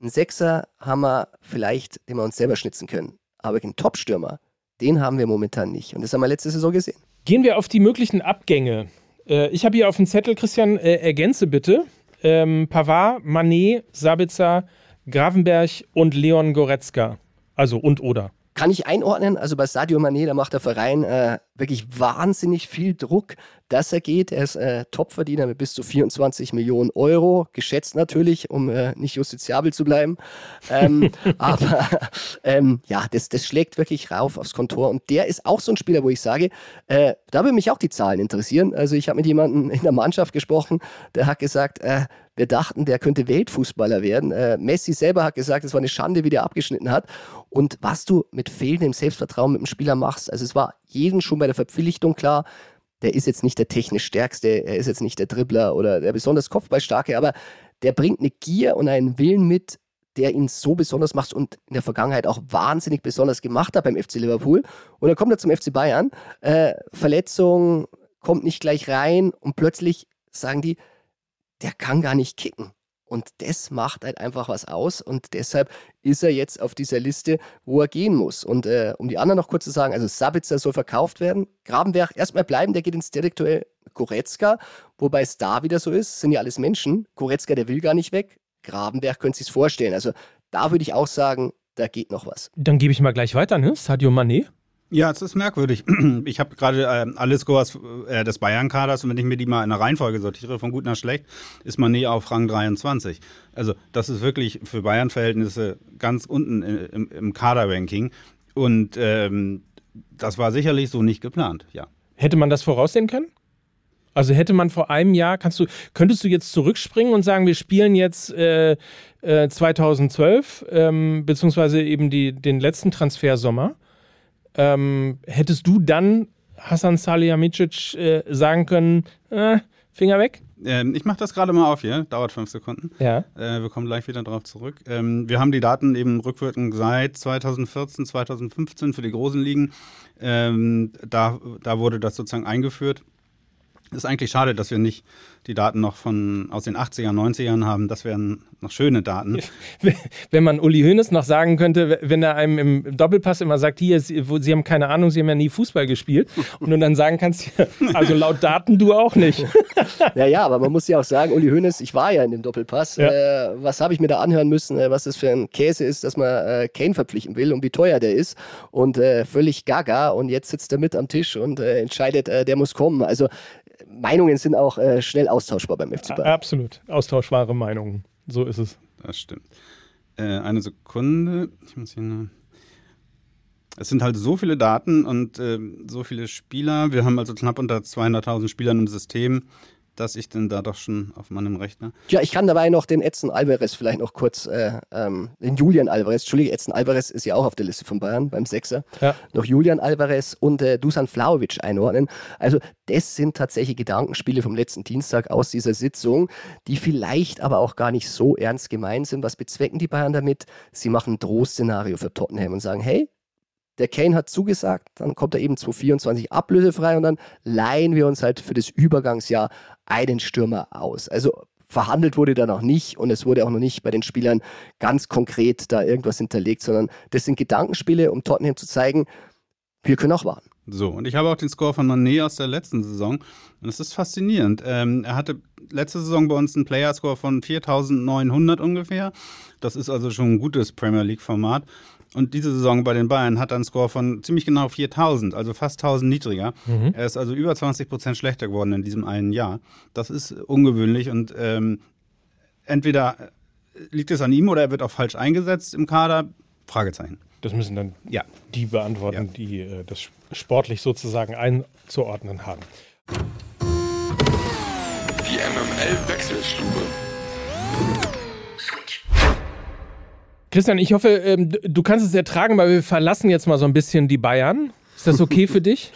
einen Sechser haben wir vielleicht, den wir uns selber schnitzen können. Aber einen Top-Stürmer, den haben wir momentan nicht. Und das haben wir letzte Saison gesehen. Gehen wir auf die möglichen Abgänge. Äh, ich habe hier auf dem Zettel, Christian, äh, ergänze bitte. Ähm, Pavard, Manet, Sabitzer, Gravenberg und Leon Goretzka. Also und oder. Kann ich einordnen, also bei Sadio Mané, da macht der Verein äh, wirklich wahnsinnig viel Druck, dass er geht. Er ist äh, Topverdiener mit bis zu 24 Millionen Euro, geschätzt natürlich, um äh, nicht justiziabel zu bleiben. Ähm, [laughs] aber ähm, ja, das, das schlägt wirklich rauf aufs Kontor. Und der ist auch so ein Spieler, wo ich sage, äh, da würde mich auch die Zahlen interessieren. Also ich habe mit jemandem in der Mannschaft gesprochen, der hat gesagt, äh, wir dachten, der könnte Weltfußballer werden. Äh, Messi selber hat gesagt, es war eine Schande, wie der abgeschnitten hat. Und was du mit fehlendem Selbstvertrauen mit dem Spieler machst, also es war jedem schon bei der Verpflichtung klar, der ist jetzt nicht der technisch stärkste, er ist jetzt nicht der Dribbler oder der besonders Kopfballstarke, aber der bringt eine Gier und einen Willen mit, der ihn so besonders macht und in der Vergangenheit auch wahnsinnig besonders gemacht hat beim FC Liverpool. Und dann kommt er zum FC Bayern, äh, Verletzung, kommt nicht gleich rein und plötzlich sagen die, der kann gar nicht kicken. Und das macht halt einfach was aus und deshalb ist er jetzt auf dieser Liste, wo er gehen muss. Und äh, um die anderen noch kurz zu sagen, also Sabitzer soll verkauft werden, Grabenberg erstmal bleiben, der geht ins Direktuell Goretzka, wobei es da wieder so ist, sind ja alles Menschen. Goretzka, der will gar nicht weg, Grabenberg könnte sich vorstellen. Also da würde ich auch sagen, da geht noch was. Dann gebe ich mal gleich weiter, ne? Sadio Mané. Ja, es ist merkwürdig. [clears throat] Ich habe gerade äh, alle Scores äh, des Bayern-Kaders und wenn ich mir die mal in der Reihenfolge sortiere, von gut nach schlecht, ist Mané auf Rang 23. Also das ist wirklich für Bayern-Verhältnisse ganz unten im, im Kader-Ranking. Und ähm, das war sicherlich so nicht geplant, ja. Hätte man das voraussehen können? Also hätte man vor einem Jahr, kannst du, könntest du jetzt zurückspringen und sagen, wir spielen jetzt äh, äh, 2012, ähm, beziehungsweise eben die, den letzten Transfersommer ähm, hättest du dann Hassan Salihamidzic äh, sagen können, äh, Finger weg? Ähm, ich mache das gerade mal auf hier, dauert fünf Sekunden. Ja. Äh, wir kommen gleich wieder darauf zurück. Ähm, wir haben die Daten eben rückwirkend seit 2014, 2015 für die großen Ligen. Ähm, da, da wurde das sozusagen eingeführt. Ist eigentlich schade, dass wir nicht die Daten noch von aus den 80er, 90ern haben. Das wären noch schöne Daten. [laughs] Wenn man Uli Hoeneß noch sagen könnte, wenn er einem im Doppelpass immer sagt, hier, Sie, haben keine Ahnung, Sie haben ja nie Fußball gespielt. Und du dann sagen kannst, also laut Daten du auch nicht. [laughs] Ja, ja, aber man muss ja auch sagen, Uli Hoeneß, ich war ja in dem Doppelpass. Ja. Äh, was habe ich mir da anhören müssen, äh, was das für ein Käse ist, dass man äh, Kane verpflichten will und wie teuer der ist. Und äh, völlig gaga. Und jetzt sitzt er mit am Tisch und äh, entscheidet, äh, der muss kommen. Also Meinungen sind auch schnell austauschbar beim FC Bayern. Absolut. Austauschbare Meinungen. So ist es. Das stimmt. eine Sekunde. Ich muss hier nur es sind halt so viele Daten und äh, so viele Spieler. Wir haben also knapp unter 200.000 Spieler im System dass ich denn da doch schon auf meinem Rechner. Ja, ich kann dabei noch den Edson Alvarez vielleicht noch kurz, äh, ähm, den Julian Alvarez, Entschuldige, Edson Alvarez ist ja auch auf der Liste von Bayern beim Sechser. Ja. Noch Julian Alvarez und äh, Dusan Vlaovic einordnen. Also, das sind tatsächlich Gedankenspiele vom letzten Dienstag aus dieser Sitzung, die vielleicht aber auch gar nicht so ernst gemeint sind. Was bezwecken die Bayern damit? Sie machen ein Drohszenario für Tottenham und sagen, hey, der Kane hat zugesagt, dann kommt er eben 2024 ablösefrei und dann leihen wir uns halt für das Übergangsjahr einen Stürmer aus. Also verhandelt wurde da noch nicht und es wurde auch noch nicht bei den Spielern ganz konkret da irgendwas hinterlegt, sondern das sind Gedankenspiele, um Tottenham zu zeigen, wir können auch warten. So, und ich habe auch den Score von Manet aus der letzten Saison und es ist faszinierend. Ähm, er hatte letzte Saison bei uns einen Player-Score von 4900 ungefähr. Das ist also schon ein gutes Premier League-Format. Und diese Saison bei den Bayern hat er einen Score von ziemlich genau 4000, also fast 1000 niedriger. Mhm. Er ist also über 20 Prozent schlechter geworden in diesem einen Jahr. Das ist ungewöhnlich und ähm, entweder liegt es an ihm oder er wird auch falsch eingesetzt im Kader. Fragezeichen. Das müssen dann ja. die beantworten, ja. die äh, das sportlich sozusagen einzuordnen haben. Die MML-Wechselstube. Christian, ich hoffe, ähm, du kannst es ertragen, weil wir verlassen jetzt mal so ein bisschen die Bayern. Ist das okay für [laughs] dich?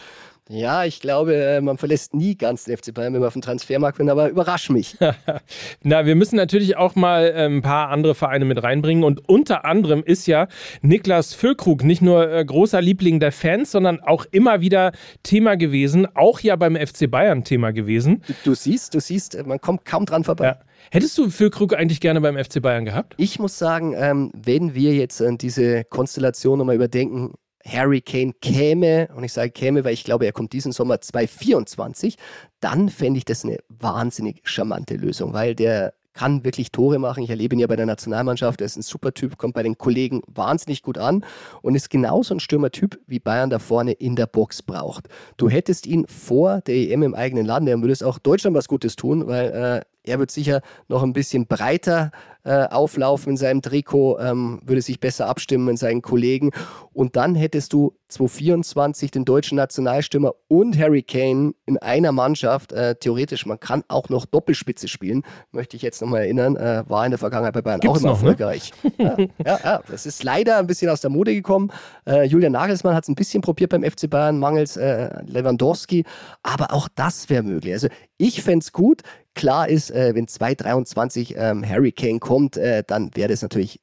Ja, ich glaube, äh, man verlässt nie ganz den FC Bayern, wenn man auf dem Transfermarkt bin, aber überrasch mich. [laughs] Na, wir müssen natürlich auch mal äh, ein paar andere Vereine mit reinbringen und unter anderem ist ja Niklas Füllkrug nicht nur äh, großer Liebling der Fans, sondern auch immer wieder Thema gewesen, auch ja beim FC Bayern Thema gewesen. Du, du siehst, du siehst, man kommt kaum dran vorbei. Ja. Hättest du Füllkrug eigentlich gerne beim FC Bayern gehabt? Ich muss sagen, ähm, wenn wir jetzt äh, diese Konstellation nochmal überdenken, Harry Kane käme, und ich sage käme, weil ich glaube, er kommt diesen Sommer 2024, dann fände ich das eine wahnsinnig charmante Lösung, weil der kann wirklich Tore machen. Ich erlebe ihn ja bei der Nationalmannschaft. Er ist ein super Typ, kommt bei den Kollegen wahnsinnig gut an und ist genauso ein Stürmertyp, wie Bayern da vorne in der Box braucht. Du hättest ihn vor der EM im eigenen Land, er würde es auch Deutschland was Gutes tun, weil äh, er wird sicher noch ein bisschen breiter äh, auflaufen in seinem Trikot, ähm, würde sich besser abstimmen mit seinen Kollegen. Und dann hättest du 2024 den deutschen Nationalstürmer und Harry Kane in einer Mannschaft. Äh, theoretisch, man kann auch noch Doppelspitze spielen, möchte ich jetzt nochmal erinnern. Äh, war in der Vergangenheit bei Bayern Gibt's auch immer noch, ne? erfolgreich. Ne? ja, ja, ja, das ist leider ein bisschen aus der Mode gekommen. Äh, Julian Nagelsmann hat es ein bisschen probiert beim FC Bayern, mangels äh, Lewandowski. Aber auch das wäre möglich. Also ich fände es gut. Klar ist, wenn 2023 ähm, Harry Kane kommt, äh, dann wäre das natürlich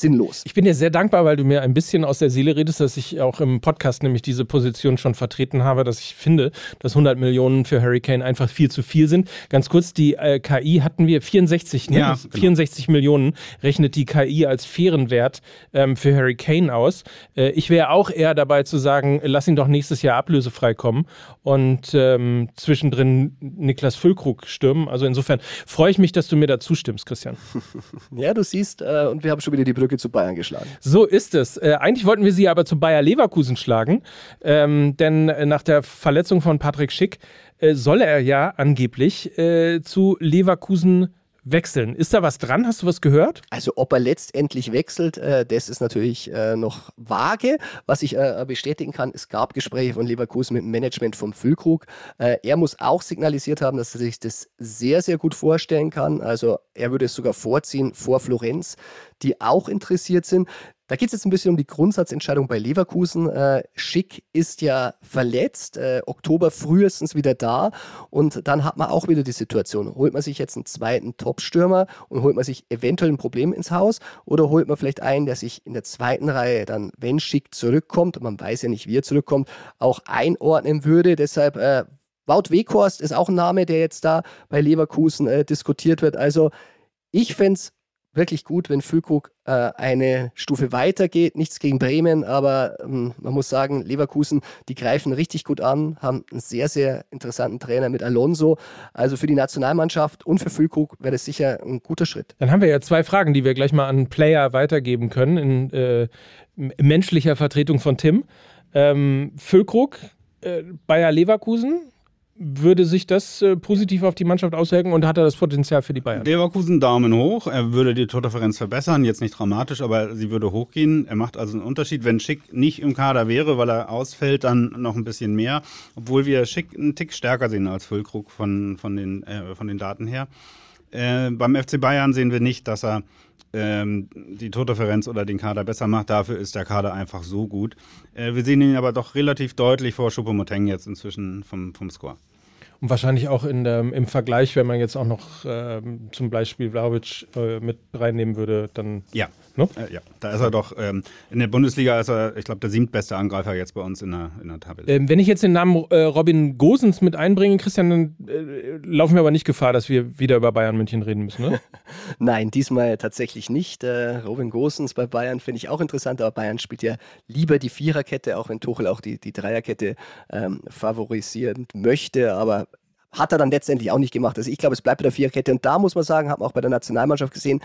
sinnlos. Ich bin dir sehr dankbar, weil du mir ein bisschen aus der Seele redest, dass ich auch im Podcast nämlich diese Position schon vertreten habe, dass ich finde, dass 100 Millionen für Hurricane einfach viel zu viel sind. Ganz kurz, die äh, KI hatten wir 64, ne? ja, 64 genau. Millionen rechnet die KI als fairen Wert ähm, für Hurricane aus. Äh, ich wäre auch eher dabei zu sagen, lass ihn doch nächstes Jahr ablösefrei kommen und ähm, zwischendrin Niklas Füllkrug stürmen. Also insofern freue ich mich, dass du mir da zustimmst, Christian. [laughs] Ja, du siehst, äh, und wir haben schon wieder die Brücke zu Bayern geschlagen. So ist es. Äh, eigentlich wollten wir sie aber zu Bayer Leverkusen schlagen, ähm, denn äh, nach der Verletzung von Patrick Schick äh, soll er ja angeblich äh, zu Leverkusen wechseln. Ist da was dran? Hast du was gehört? Also ob er letztendlich wechselt, äh, das ist natürlich äh, noch vage. Was ich äh, bestätigen kann, es gab Gespräche von Leverkusen mit dem Management vom Füllkrug. Äh, er muss auch signalisiert haben, dass er sich das sehr, sehr gut vorstellen kann. Also er würde es sogar vorziehen vor Florenz, die auch interessiert sind. Da geht es jetzt ein bisschen um die Grundsatzentscheidung bei Leverkusen. Äh, Schick ist ja verletzt, äh, Oktober frühestens wieder da. Und dann hat man auch wieder die Situation, holt man sich jetzt einen zweiten Top-Stürmer und holt man sich eventuell ein Problem ins Haus oder holt man vielleicht einen, der sich in der zweiten Reihe dann, wenn Schick zurückkommt, man weiß ja nicht, wie er zurückkommt, auch einordnen würde. Deshalb äh, Wout Weghorst ist auch ein Name, der jetzt da bei Leverkusen äh, diskutiert wird. Also ich fände es wirklich gut, wenn Füllkrug äh, eine Stufe weiter geht. Nichts gegen Bremen, aber ähm, man muss sagen, Leverkusen, die greifen richtig gut an, haben einen sehr, sehr interessanten Trainer mit Alonso. Also für die Nationalmannschaft und für Füllkrug wäre das sicher ein guter Schritt. Dann haben wir ja zwei Fragen, die wir gleich mal an Player weitergeben können, in äh, menschlicher Vertretung von Tim. Ähm, Füllkrug, äh, Bayer Leverkusen, würde sich das äh, positiv auf die Mannschaft auswirken und hat er das Potenzial für die Bayern? Leverkusen Daumen hoch. Er würde die Tordifferenz verbessern, jetzt nicht dramatisch, aber sie würde hochgehen. Er macht also einen Unterschied. Wenn Schick nicht im Kader wäre, weil er ausfällt, dann noch ein bisschen mehr. Obwohl wir Schick einen Tick stärker sehen als Füllkrug von, von, den, äh, von den Daten her. Äh, beim FC Bayern sehen wir nicht, dass er ähm, die Tordifferenz oder den Kader besser macht. Dafür ist der Kader einfach so gut. Äh, wir sehen ihn aber doch relativ deutlich vor Choupo-Moting jetzt inzwischen vom, vom Score. Und wahrscheinlich auch in der, im Vergleich, wenn man jetzt auch noch äh, zum Beispiel Vlaovic äh, mit reinnehmen würde, dann. Ja. Ne? Äh, ja, da ist er doch. Ähm, in der Bundesliga ist er, ich glaube, der siebtbeste Angreifer jetzt bei uns in der, in der Tabelle. Ähm, wenn ich jetzt den Namen äh, Robin Gosens mit einbringe, Christian, dann äh, laufen wir aber nicht Gefahr, dass wir wieder über Bayern München reden müssen, ne? [laughs] Nein, diesmal tatsächlich nicht. Äh, Robin Gosens bei Bayern finde ich auch interessant, aber Bayern spielt ja lieber die Viererkette, auch wenn Tuchel auch die, die Dreierkette ähm, favorisieren möchte. Aber hat er dann letztendlich auch nicht gemacht. Also ich glaube, es bleibt bei der Viererkette. Und da muss man sagen, haben wir auch bei der Nationalmannschaft gesehen,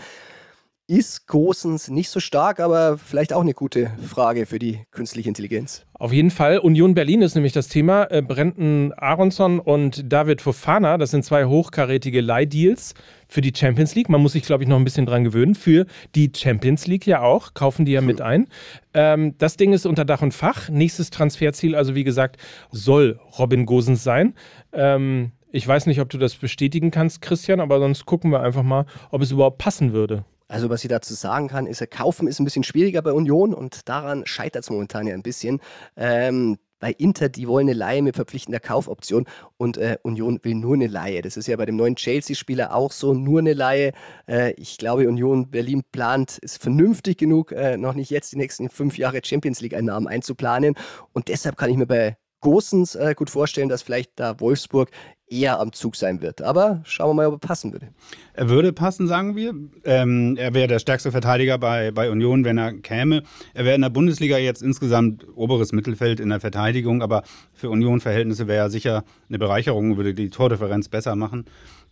ist Gosens nicht so stark, aber vielleicht auch eine gute Frage für die künstliche Intelligenz. Auf jeden Fall. Union Berlin ist nämlich das Thema. Äh, Brenton Aronson und David Fofana, das sind zwei hochkarätige Leihdeals für die Champions League. Man muss sich, glaube ich, noch ein bisschen dran gewöhnen. Für die Champions League ja auch. Kaufen die ja mit ein. Ähm, das Ding ist unter Dach und Fach. Nächstes Transferziel, also wie gesagt, soll Robin Gosens sein. Ähm, ich weiß nicht, ob du das bestätigen kannst, Christian, aber sonst gucken wir einfach mal, ob es überhaupt passen würde. Also was ich dazu sagen kann, ist, kaufen ist ein bisschen schwieriger bei Union und daran scheitert es momentan ja ein bisschen. Ähm, bei Inter, die wollen eine Leihe mit verpflichtender Kaufoption und äh, Union will nur eine Leihe. Das ist ja bei dem neuen Chelsea-Spieler auch so, nur eine Leihe. Äh, ich glaube, Union Berlin plant, ist vernünftig genug, äh, noch nicht jetzt die nächsten fünf Jahre Champions League-Einnahmen einzuplanen. Und deshalb kann ich mir bei Gosens äh, gut vorstellen, dass vielleicht da Wolfsburg eher am Zug sein wird. Aber schauen wir mal, ob er passen würde. Er würde passen, sagen wir. Ähm, er wäre der stärkste Verteidiger bei, bei Union, wenn er käme. Er wäre in der Bundesliga jetzt insgesamt oberes Mittelfeld in der Verteidigung, aber für Union-Verhältnisse wäre er sicher eine Bereicherung, würde die Tordifferenz besser machen.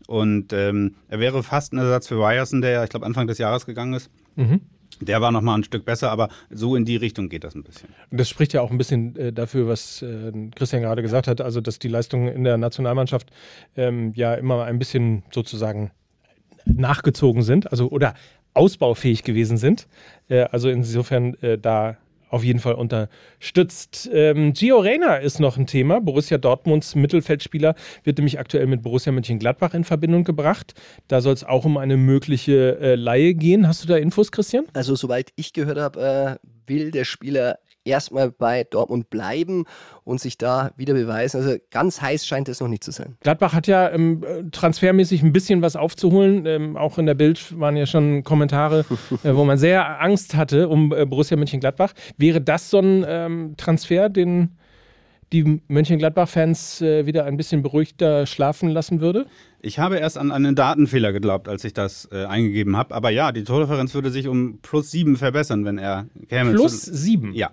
Und ähm, er wäre fast ein Ersatz für Ryerson, der ja, ich glaube, Anfang des Jahres gegangen ist. Mhm. Der war noch mal ein Stück besser, aber so in die Richtung geht das ein bisschen. Das spricht ja auch ein bisschen äh, dafür, was äh, Christian gerade gesagt hat, also dass die Leistungen in der Nationalmannschaft ähm, ja immer ein bisschen sozusagen nachgezogen sind, also oder ausbaufähig gewesen sind. Äh, also insofern da auf jeden Fall unterstützt. Ähm, Gio Reyna ist noch ein Thema. Borussia Dortmunds Mittelfeldspieler wird nämlich aktuell mit Borussia Mönchengladbach in Verbindung gebracht. Da soll es auch um eine mögliche äh, Laie gehen. Hast du da Infos, Christian? Also soweit ich gehört habe, äh, will der Spieler erstmal bei Dortmund bleiben und sich da wieder beweisen. Also ganz heiß scheint es noch nicht zu sein. Gladbach hat ja ähm, transfermäßig ein bisschen was aufzuholen. Ähm, auch in der Bild waren ja schon Kommentare, [laughs] äh, wo man sehr Angst hatte um äh, Borussia Mönchengladbach. Wäre das so ein ähm, Transfer, den die Mönchengladbach-Fans äh, wieder ein bisschen beruhigter schlafen lassen würde? Ich habe erst an einen Datenfehler geglaubt, als ich das äh, eingegeben habe. Aber ja, die Tordifferenz würde sich um plus sieben verbessern, wenn er käme. Plus sieben? Ja.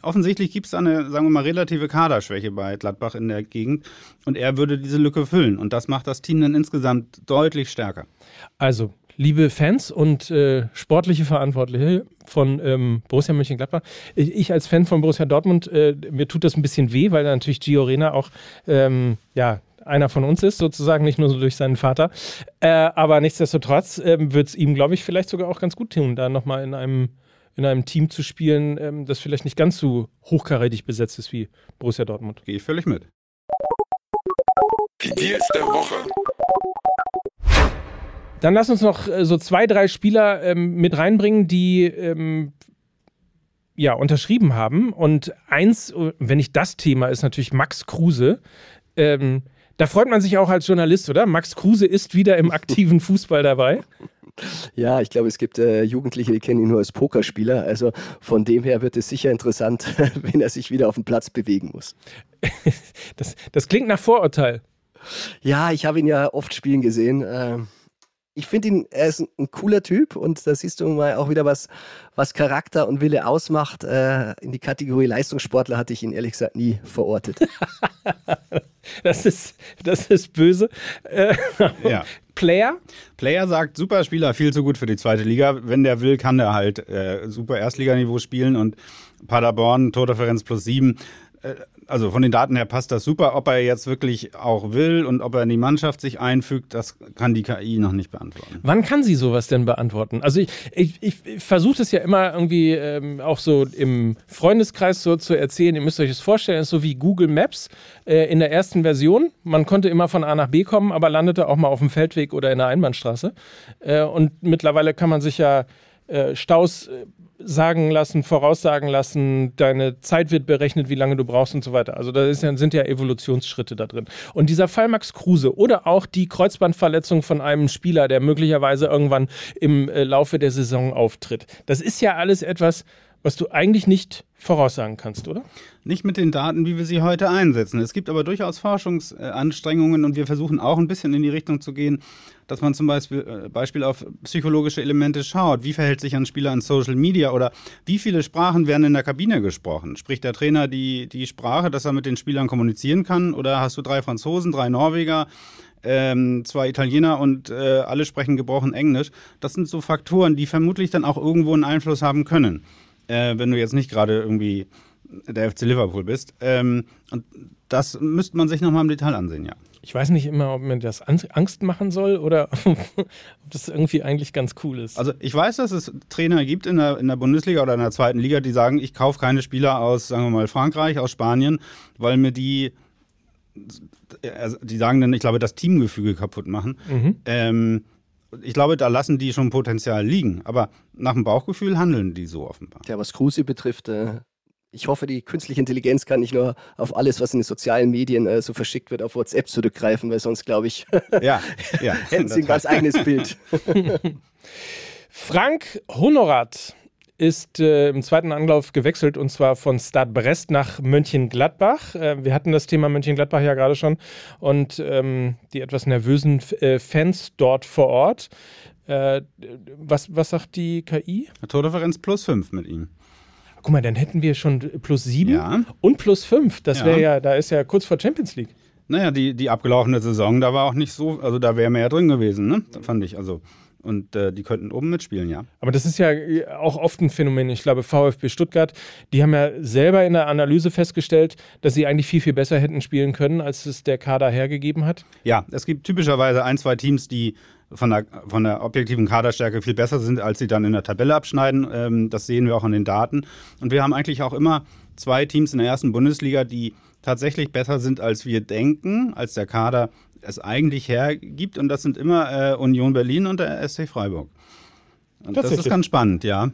Offensichtlich gibt es eine, sagen wir mal, relative Kaderschwäche bei Gladbach in der Gegend. Und er würde diese Lücke füllen. Und das macht das Team dann insgesamt deutlich stärker. Also, liebe Fans und äh, sportliche Verantwortliche von ähm, Borussia Mönchengladbach. Ich, als Fan von Borussia Dortmund, äh, mir tut das ein bisschen weh, weil natürlich Gio Reyna auch ähm, ja, einer von uns ist, sozusagen, nicht nur so durch seinen Vater. Äh, aber nichtsdestotrotz äh, wird es ihm, glaube ich, vielleicht sogar auch ganz gut tun, da nochmal in einem, in einem Team zu spielen, ähm, das vielleicht nicht ganz so hochkarätig besetzt ist wie Borussia Dortmund. Gehe ich völlig mit. Die Deals der Woche. Dann lass uns noch äh, so zwei, drei Spieler ähm, mit reinbringen, die ähm, ja unterschrieben haben. Und eins, wenn nicht das Thema, ist natürlich Max Kruse. Ähm, da freut man sich auch als Journalist, oder? Max Kruse ist wieder im aktiven [laughs] Fußball dabei. Ja, ich glaube, es gibt äh, Jugendliche, die kennen ihn nur als Pokerspieler. Also von dem her wird es sicher interessant, [laughs] wenn er sich wieder auf dem Platz bewegen muss. [laughs] Das, das klingt nach Vorurteil. Ja, ich habe ihn ja oft spielen gesehen. Ähm, ich finde ihn, er ist ein, cooler Typ und da siehst du mal auch wieder was, was Charakter und Wille ausmacht. Äh, in die Kategorie Leistungssportler hatte ich ihn ehrlich gesagt nie verortet. [laughs] das ist, das ist böse. Äh, ja. [laughs] Player? Player sagt, super Spieler, viel zu gut für die zweite Liga. Wenn der will, kann der halt äh, super Erstliganiveau spielen und Paderborn, Tordifferenz plus sieben. Äh, also von den Daten her passt das super. Ob er jetzt wirklich auch will und ob er in die Mannschaft sich einfügt, das kann die KI noch nicht beantworten. Wann kann sie sowas denn beantworten? Also ich, ich, ich versuche es ja immer irgendwie ähm, auch so im Freundeskreis so zu erzählen. Ihr müsst euch das vorstellen, es ist so wie Google Maps äh, in der ersten Version. Man konnte immer von A nach B kommen, aber landete auch mal auf dem Feldweg oder in der Einbahnstraße. Äh, und mittlerweile kann man sich ja äh, Staus äh, sagen lassen, voraussagen lassen, deine Zeit wird berechnet, wie lange du brauchst und so weiter. Also da ja, sind ja Evolutionsschritte da drin. Und dieser Fall Max Kruse oder auch die Kreuzbandverletzung von einem Spieler, der möglicherweise irgendwann im äh, Laufe der Saison auftritt, das ist ja alles etwas, was du eigentlich nicht voraussagen kannst, oder? Nicht mit den Daten, wie wir sie heute einsetzen. Es gibt aber durchaus Forschungsanstrengungen und wir versuchen auch ein bisschen in die Richtung zu gehen, dass man zum Beispiel, äh, Beispiel auf psychologische Elemente schaut. Wie verhält sich ein Spieler in Social Media oder wie viele Sprachen werden in der Kabine gesprochen? Spricht der Trainer die, die Sprache, dass er mit den Spielern kommunizieren kann? Oder hast du drei Franzosen, drei Norweger? ähm, zwei Italiener und äh, alle sprechen gebrochen Englisch. Das sind so Faktoren, die vermutlich dann auch irgendwo einen Einfluss haben können äh, wenn du jetzt nicht gerade irgendwie der FC Liverpool bist. Ähm, und das müsste man sich nochmal im Detail ansehen, ja. Ich weiß nicht immer, ob mir das Angst machen soll oder [laughs] ob das irgendwie eigentlich ganz cool ist. Also ich weiß, dass es Trainer gibt in der, in der Bundesliga oder in der zweiten Liga, die sagen, ich kaufe keine Spieler aus, sagen wir mal, Frankreich, aus Spanien, weil mir die, also die sagen dann, ich glaube, das Teamgefüge kaputt machen. Mhm. Ähm, ich glaube, da lassen die schon Potenzial liegen. Aber nach dem Bauchgefühl handeln die so offenbar. Ja, was Kruse betrifft, äh, ich hoffe, die künstliche Intelligenz kann nicht nur auf alles, was in den sozialen Medien äh, so verschickt wird, auf WhatsApp zurückgreifen, weil sonst, glaube ich, [laughs] ja, ja, [laughs] hätten sie ein ganz eigenes Bild. [laughs] Frank Honorat ist äh, im zweiten Anlauf gewechselt und zwar von Stade Brest nach Mönchengladbach. Äh, wir hatten das Thema Mönchengladbach ja gerade schon und ähm, die etwas nervösen äh, Fans dort vor Ort. Äh, was, was sagt die KI? Tordifferenz plus 5 mit ihm. Guck mal, dann hätten wir schon plus 7 ja. und plus 5. Das wäre ja. ja, da ist ja kurz vor Champions League. Naja, die, die abgelaufene Saison, da war auch nicht so, also da wäre mehr drin gewesen, ne? Fand ich. Also und äh, die könnten oben mitspielen, ja. Aber das ist ja auch oft ein Phänomen. Ich glaube, VfB Stuttgart, die haben ja selber in der Analyse festgestellt, dass sie eigentlich viel, viel besser hätten spielen können, als es der Kader hergegeben hat. Ja, es gibt typischerweise ein, zwei Teams, die von der, von der objektiven Kaderstärke viel besser sind, als sie dann in der Tabelle abschneiden. Ähm, das sehen wir auch an den Daten. Und wir haben eigentlich auch immer zwei Teams in der ersten Bundesliga, die tatsächlich besser sind, als wir denken, als der Kader es eigentlich hergibt. Und das sind immer äh, Union Berlin und der SC Freiburg. Und das ist ganz spannend, ja.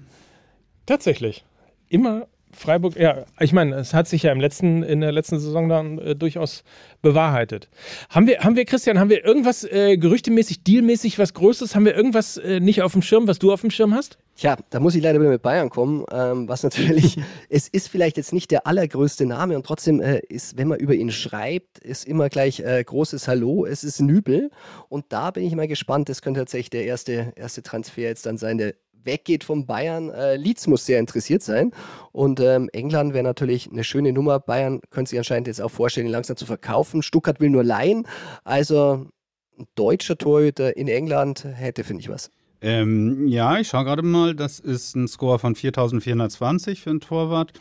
Tatsächlich. Immer Freiburg, ja, ich meine, es hat sich ja im letzten, in der letzten Saison dann äh, durchaus bewahrheitet. Haben wir, haben wir, Christian, haben wir irgendwas äh, gerüchtemäßig, dealmäßig was Großes? Haben wir irgendwas äh, nicht auf dem Schirm, was du auf dem Schirm hast? Tja, da muss ich leider wieder mit Bayern kommen, ähm, was natürlich, [laughs] es ist vielleicht jetzt nicht der allergrößte Name und trotzdem äh, ist, wenn man über ihn schreibt, ist immer gleich äh, großes Hallo, es ist Nübel und da bin ich mal gespannt, das könnte tatsächlich der erste, erste Transfer jetzt dann sein, der weggeht von Bayern. Äh, Leeds muss sehr interessiert sein. Und ähm, England wäre natürlich eine schöne Nummer. Bayern könnte sich anscheinend jetzt auch vorstellen, ihn langsam zu verkaufen. Stuttgart will nur leihen. Also ein deutscher Torhüter in England hätte, finde ich, was. Ähm, ja, ich schaue gerade mal. Das ist ein Score von 4420 für einen Torwart.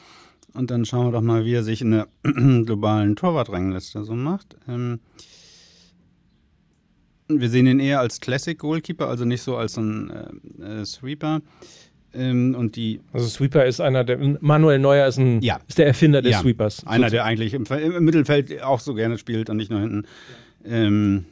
Und dann schauen wir doch mal, wie er sich in der [clears throat] globalen Torwartrangliste so macht. Ähm, wir sehen ihn eher als Classic Goalkeeper, also nicht so als ein äh, äh, Sweeper. Ähm, und die also Sweeper ist einer der Manuel Neuer ist, ein, ja. ist der Erfinder des ja. Sweepers. Einer, der eigentlich im, im, Mittelfeld auch so gerne spielt und nicht nur hinten. Ja. Ähm,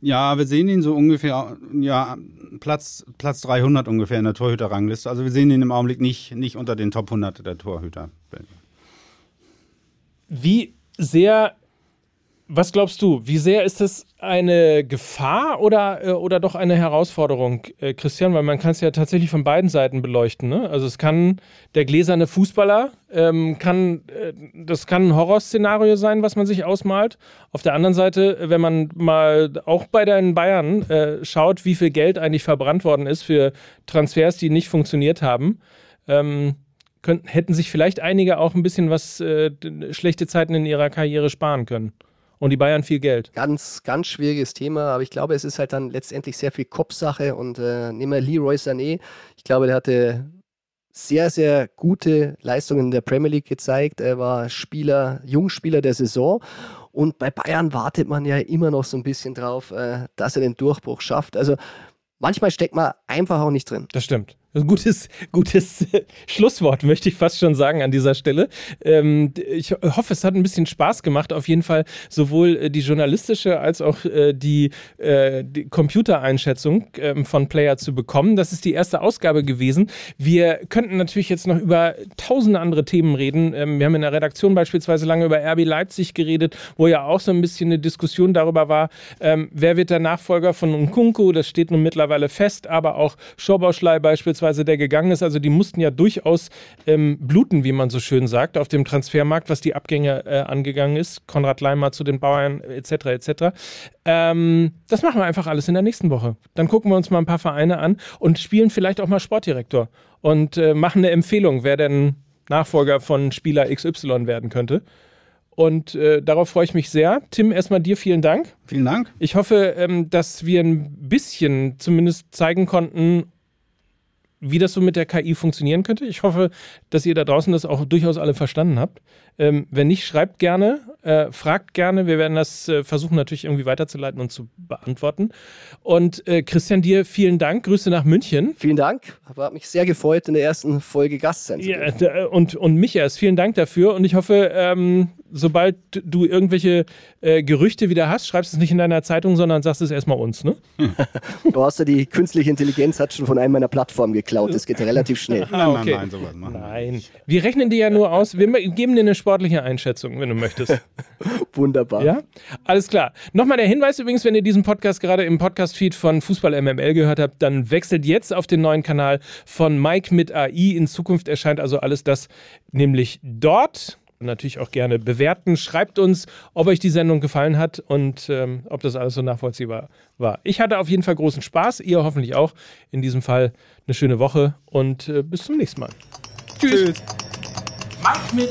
ja, wir sehen ihn so ungefähr, ja, Platz, Platz 300 ungefähr in der Torhüterrangliste. Also wir sehen ihn im Augenblick nicht, nicht unter den Top 100 der Torhüter. Wie sehr Was glaubst du, wie sehr ist es eine Gefahr oder, äh, oder doch eine Herausforderung, äh, Christian? Weil man kann es ja tatsächlich von beiden Seiten beleuchten. Ne? Also es kann der gläserne Fußballer, ähm, kann, äh, das kann ein Horrorszenario sein, was man sich ausmalt. Auf der anderen Seite, wenn man mal auch bei den Bayern äh, schaut, wie viel Geld eigentlich verbrannt worden ist für Transfers, die nicht funktioniert haben, ähm, könnten, hätten sich vielleicht einige auch ein bisschen was äh, schlechte Zeiten in ihrer Karriere sparen können und die Bayern viel Geld. Ganz, ganz schwieriges Thema, aber ich glaube, es ist halt dann letztendlich sehr viel Kopfsache und äh, nehmen wir Leroy Sané. Ich glaube, der hatte sehr, sehr gute Leistungen in der Premier League gezeigt. Er war Spieler, Jungspieler der Saison. Und bei Bayern wartet man ja immer noch so ein bisschen drauf, äh, dass er den Durchbruch schafft. Also manchmal steckt man einfach auch nicht drin. Das stimmt. Ein gutes, gutes [laughs] Schlusswort, möchte ich fast schon sagen an dieser Stelle. Ähm, ich hoffe, es hat ein bisschen Spaß gemacht. Auf jeden Fall sowohl äh, die journalistische als auch äh, die, äh, die Computereinschätzung ähm, von Player zu bekommen. Das ist die erste Ausgabe gewesen. Wir könnten natürlich jetzt noch über tausende andere Themen reden. Ähm, wir haben in der Redaktion beispielsweise lange über RB Leipzig geredet, wo ja auch so ein bisschen eine Diskussion darüber war, wer wird der Nachfolger von Nkunku. Das steht nun mittlerweile fest, aber auch Schobauschlei beispielsweise beispielsweise, der gegangen ist, also die mussten ja durchaus ähm, bluten, wie man so schön sagt, auf dem Transfermarkt, was die Abgänge äh, angegangen ist. Konrad Leimer zu den Bauern etc. etc. Ähm, das machen wir einfach alles in der nächsten Woche. Dann gucken wir uns mal ein paar Vereine an und spielen vielleicht auch mal Sportdirektor und äh, machen eine Empfehlung, wer denn Nachfolger von Spieler XY werden könnte. Und äh, darauf freue ich mich sehr. Tim, erstmal dir vielen Dank. Vielen Dank. Ich hoffe, ähm, dass wir ein bisschen zumindest zeigen konnten, wie das so mit der KI funktionieren könnte. Ich hoffe, dass ihr da draußen das auch durchaus alle verstanden habt. Ähm, wenn nicht, schreibt gerne, äh, fragt gerne. Wir werden das äh, versuchen natürlich irgendwie weiterzuleiten und zu beantworten. Und äh, Christian, dir vielen Dank. Grüße nach München. Vielen Dank. Aber hat mich sehr gefreut, in der ersten Folge Gast sein zu dürfen. Ja, und, und mich erst. Vielen Dank dafür. Und ich hoffe, ähm, sobald du irgendwelche äh, Gerüchte wieder hast, schreibst es nicht in deiner Zeitung, sondern sagst es erstmal uns, ne? [laughs] du hast ja die künstliche Intelligenz hat schon von einem meiner Plattformen geklaut. Das geht ja relativ schnell. Ah, okay. Nein, nein, sowas machen Nein. Wir rechnen dir ja nur aus. Wir geben dir eine sportliche Einschätzung, wenn du möchtest. [laughs] Wunderbar. Ja? Alles klar. Nochmal der Hinweis übrigens, wenn ihr diesen Podcast gerade im Podcast-Feed von Fußball MML gehört habt, dann wechselt jetzt auf den neuen Kanal von Mike mit AI. In Zukunft erscheint also alles das nämlich dort natürlich auch gerne bewerten. Schreibt uns, ob euch die Sendung gefallen hat und ähm, ob das alles so nachvollziehbar war. Ich hatte auf jeden Fall großen Spaß, ihr hoffentlich auch. In diesem Fall eine schöne Woche und äh, bis zum nächsten Mal. Tschüss. Tschüss. Mach mit.